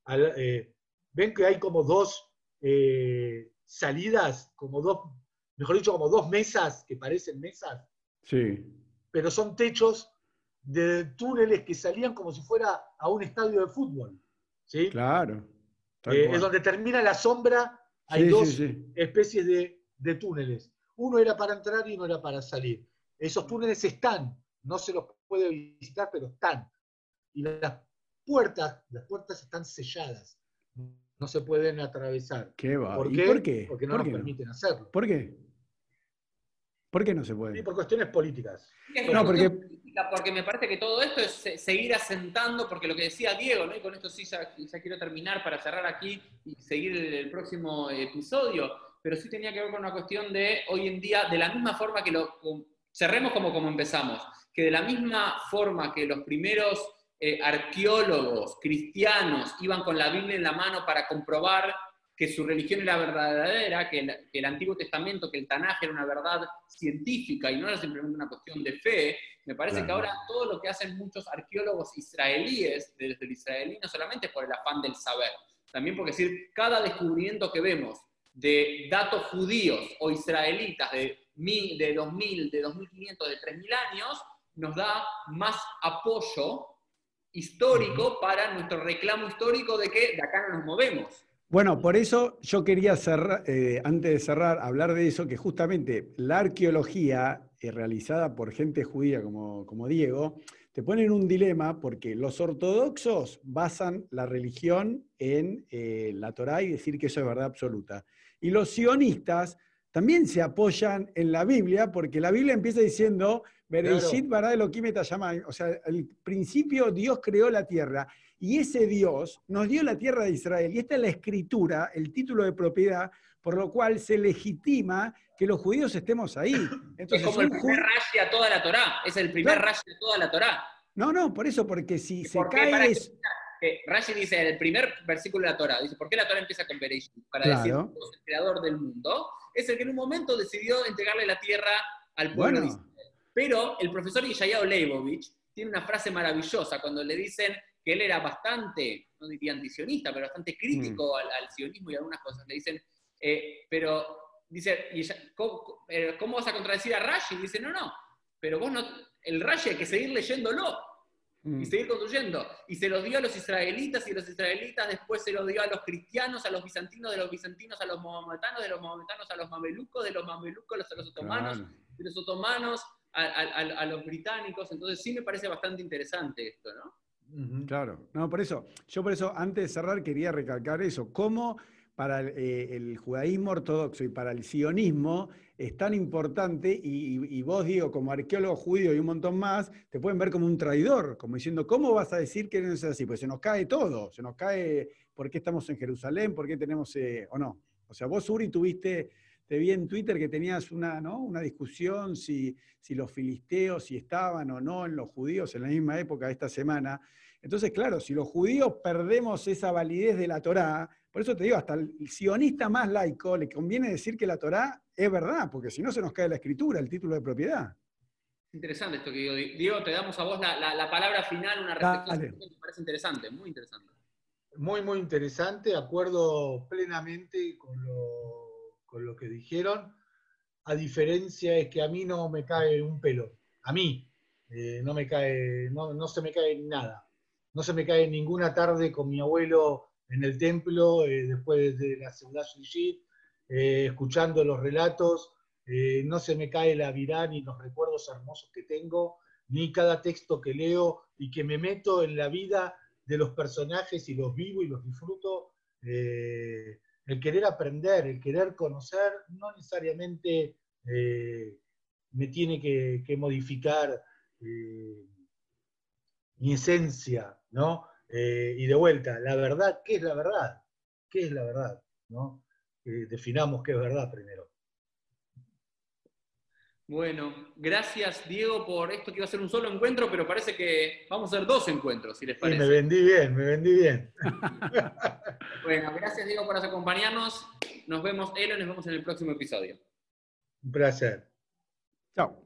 Eh, ven que hay como dos salidas, como dos, mejor dicho, como dos mesas que parecen mesas. Sí. Pero son techos de túneles que salían como si fuera a un estadio de fútbol. ¿sí? Claro. es donde termina la sombra, hay dos especies de, de túneles. Uno era para entrar y uno era para salir. Esos túneles están, no se los puede visitar, pero están. Y las puertas, las puertas están selladas, no se pueden atravesar. ¿Qué va? ¿Por, ¿Y qué? por qué? Porque no nos permiten hacerlo. ¿Por qué? ¿Por qué no se puede? Sí, por cuestiones políticas. No, porque... porque me parece que todo esto es seguir asentando, porque lo que decía Diego, ¿no? y con esto sí ya, quiero terminar para cerrar aquí y seguir el próximo episodio, pero sí tenía que ver con una cuestión de hoy en día, de la misma forma que lo cerremos como, como empezamos, que de la misma forma que los primeros eh, arqueólogos cristianos iban con la Biblia en la mano para comprobar que su religión era verdadera, que el, Antiguo Testamento, que el Tanaj era una verdad científica y no era simplemente una cuestión de fe, me parece que ahora todo lo que hacen muchos arqueólogos israelíes desde el israelí no solamente por el afán del saber, también porque decir, cada descubrimiento que vemos de datos judíos o israelitas de, mil, de 2000, de 2500, de 3000 años, nos da más apoyo histórico para nuestro reclamo histórico de que de acá no nos movemos. Bueno, por eso yo quería cerrar, eh, antes de cerrar, hablar de eso, que justamente la arqueología eh, realizada por gente judía como, como Diego, te pone en un dilema porque los ortodoxos basan la religión en eh, la Torá y decir que eso es verdad absoluta. Y los sionistas también se apoyan en la Biblia, porque la Biblia empieza diciendo, Bereshit claro. o sea, al principio Dios creó la tierra, y ese Dios nos dio la tierra de Israel, y esta es la escritura, el título de propiedad, por lo cual se legitima que los judíos estemos ahí. Entonces, es como el primer rashi a toda la Torá, es el primer claro. rashi a toda la Torá. No, no, por eso, porque si se cae... Es... Rashi dice en el primer versículo de la Torá, dice, ¿por qué la Torá empieza con Bereshit? Para decir, Dios es el creador del mundo, es el que en un momento decidió entregarle la tierra al pueblo de Israel. Pero el profesor Yeshayahu Leibovich tiene una frase maravillosa cuando le dicen que él era bastante, no diría antisionista, pero bastante crítico mm. al, sionismo y algunas cosas. Le dicen, eh, pero dice, ¿cómo, vas a contradecir a Rashi? Dice, no, no, pero vos no, el Rashi hay que seguir leyéndolo y mm. seguir construyendo. Y se lo dio a los israelitas y los israelitas después se lo dio a los cristianos, a los bizantinos, de los bizantinos a los maometanos, de los maometanos a los mamelucos, de los mamelucos a los otomanos, de los otomanos a, los británicos. Entonces sí me parece bastante interesante esto, ¿no? Claro, no, por eso, yo por eso antes de cerrar quería recalcar eso, cómo para eh, el judaísmo ortodoxo y para el sionismo es tan importante y, vos, digo, como arqueólogo judío y un montón más, te pueden ver como un traidor, como diciendo, ¿cómo vas a decir que no es así? Pues se nos cae todo, se nos cae por qué estamos en Jerusalén, por qué tenemos, eh, o no. O sea, vos, Uri, tuviste, te vi en Twitter que tenías una, ¿no? una discusión si, si los filisteos, si estaban o no en los judíos en la misma época de esta semana. Entonces, claro, si los judíos perdemos esa validez de la Torá, por eso te digo, hasta el sionista más laico le conviene decir que la Torá es verdad, porque si no se nos cae la escritura, el título de propiedad. Interesante esto que digo. Diego, te damos a vos la, palabra final, una reflexión que me parece interesante, muy interesante. Muy, muy interesante, acuerdo plenamente con lo, con lo que dijeron. A diferencia es que a mí no me cae un pelo. A mí eh, no me cae, no, no se me cae nada. No se me cae ninguna tarde con mi abuelo en el templo, eh, después de la segunda Shrishit, eh, escuchando los relatos, eh, no se me cae la virá ni los recuerdos hermosos que tengo, ni cada texto que leo y que me meto en la vida de los personajes y los vivo y los disfruto. El querer aprender, el querer conocer, no necesariamente me tiene que, modificar mi esencia, ¿no? Eh, y de vuelta, la verdad, ¿qué es la verdad? ¿Qué es la verdad? ¿No? definamos qué es verdad primero. Bueno, gracias Diego por esto que iba a ser un solo encuentro, pero parece que vamos a hacer dos encuentros, si les parece. me vendí bien, me vendí bien. bueno, gracias Diego por acompañarnos. Nos vemos, Elo, nos vemos en el próximo episodio. Un placer. Chao.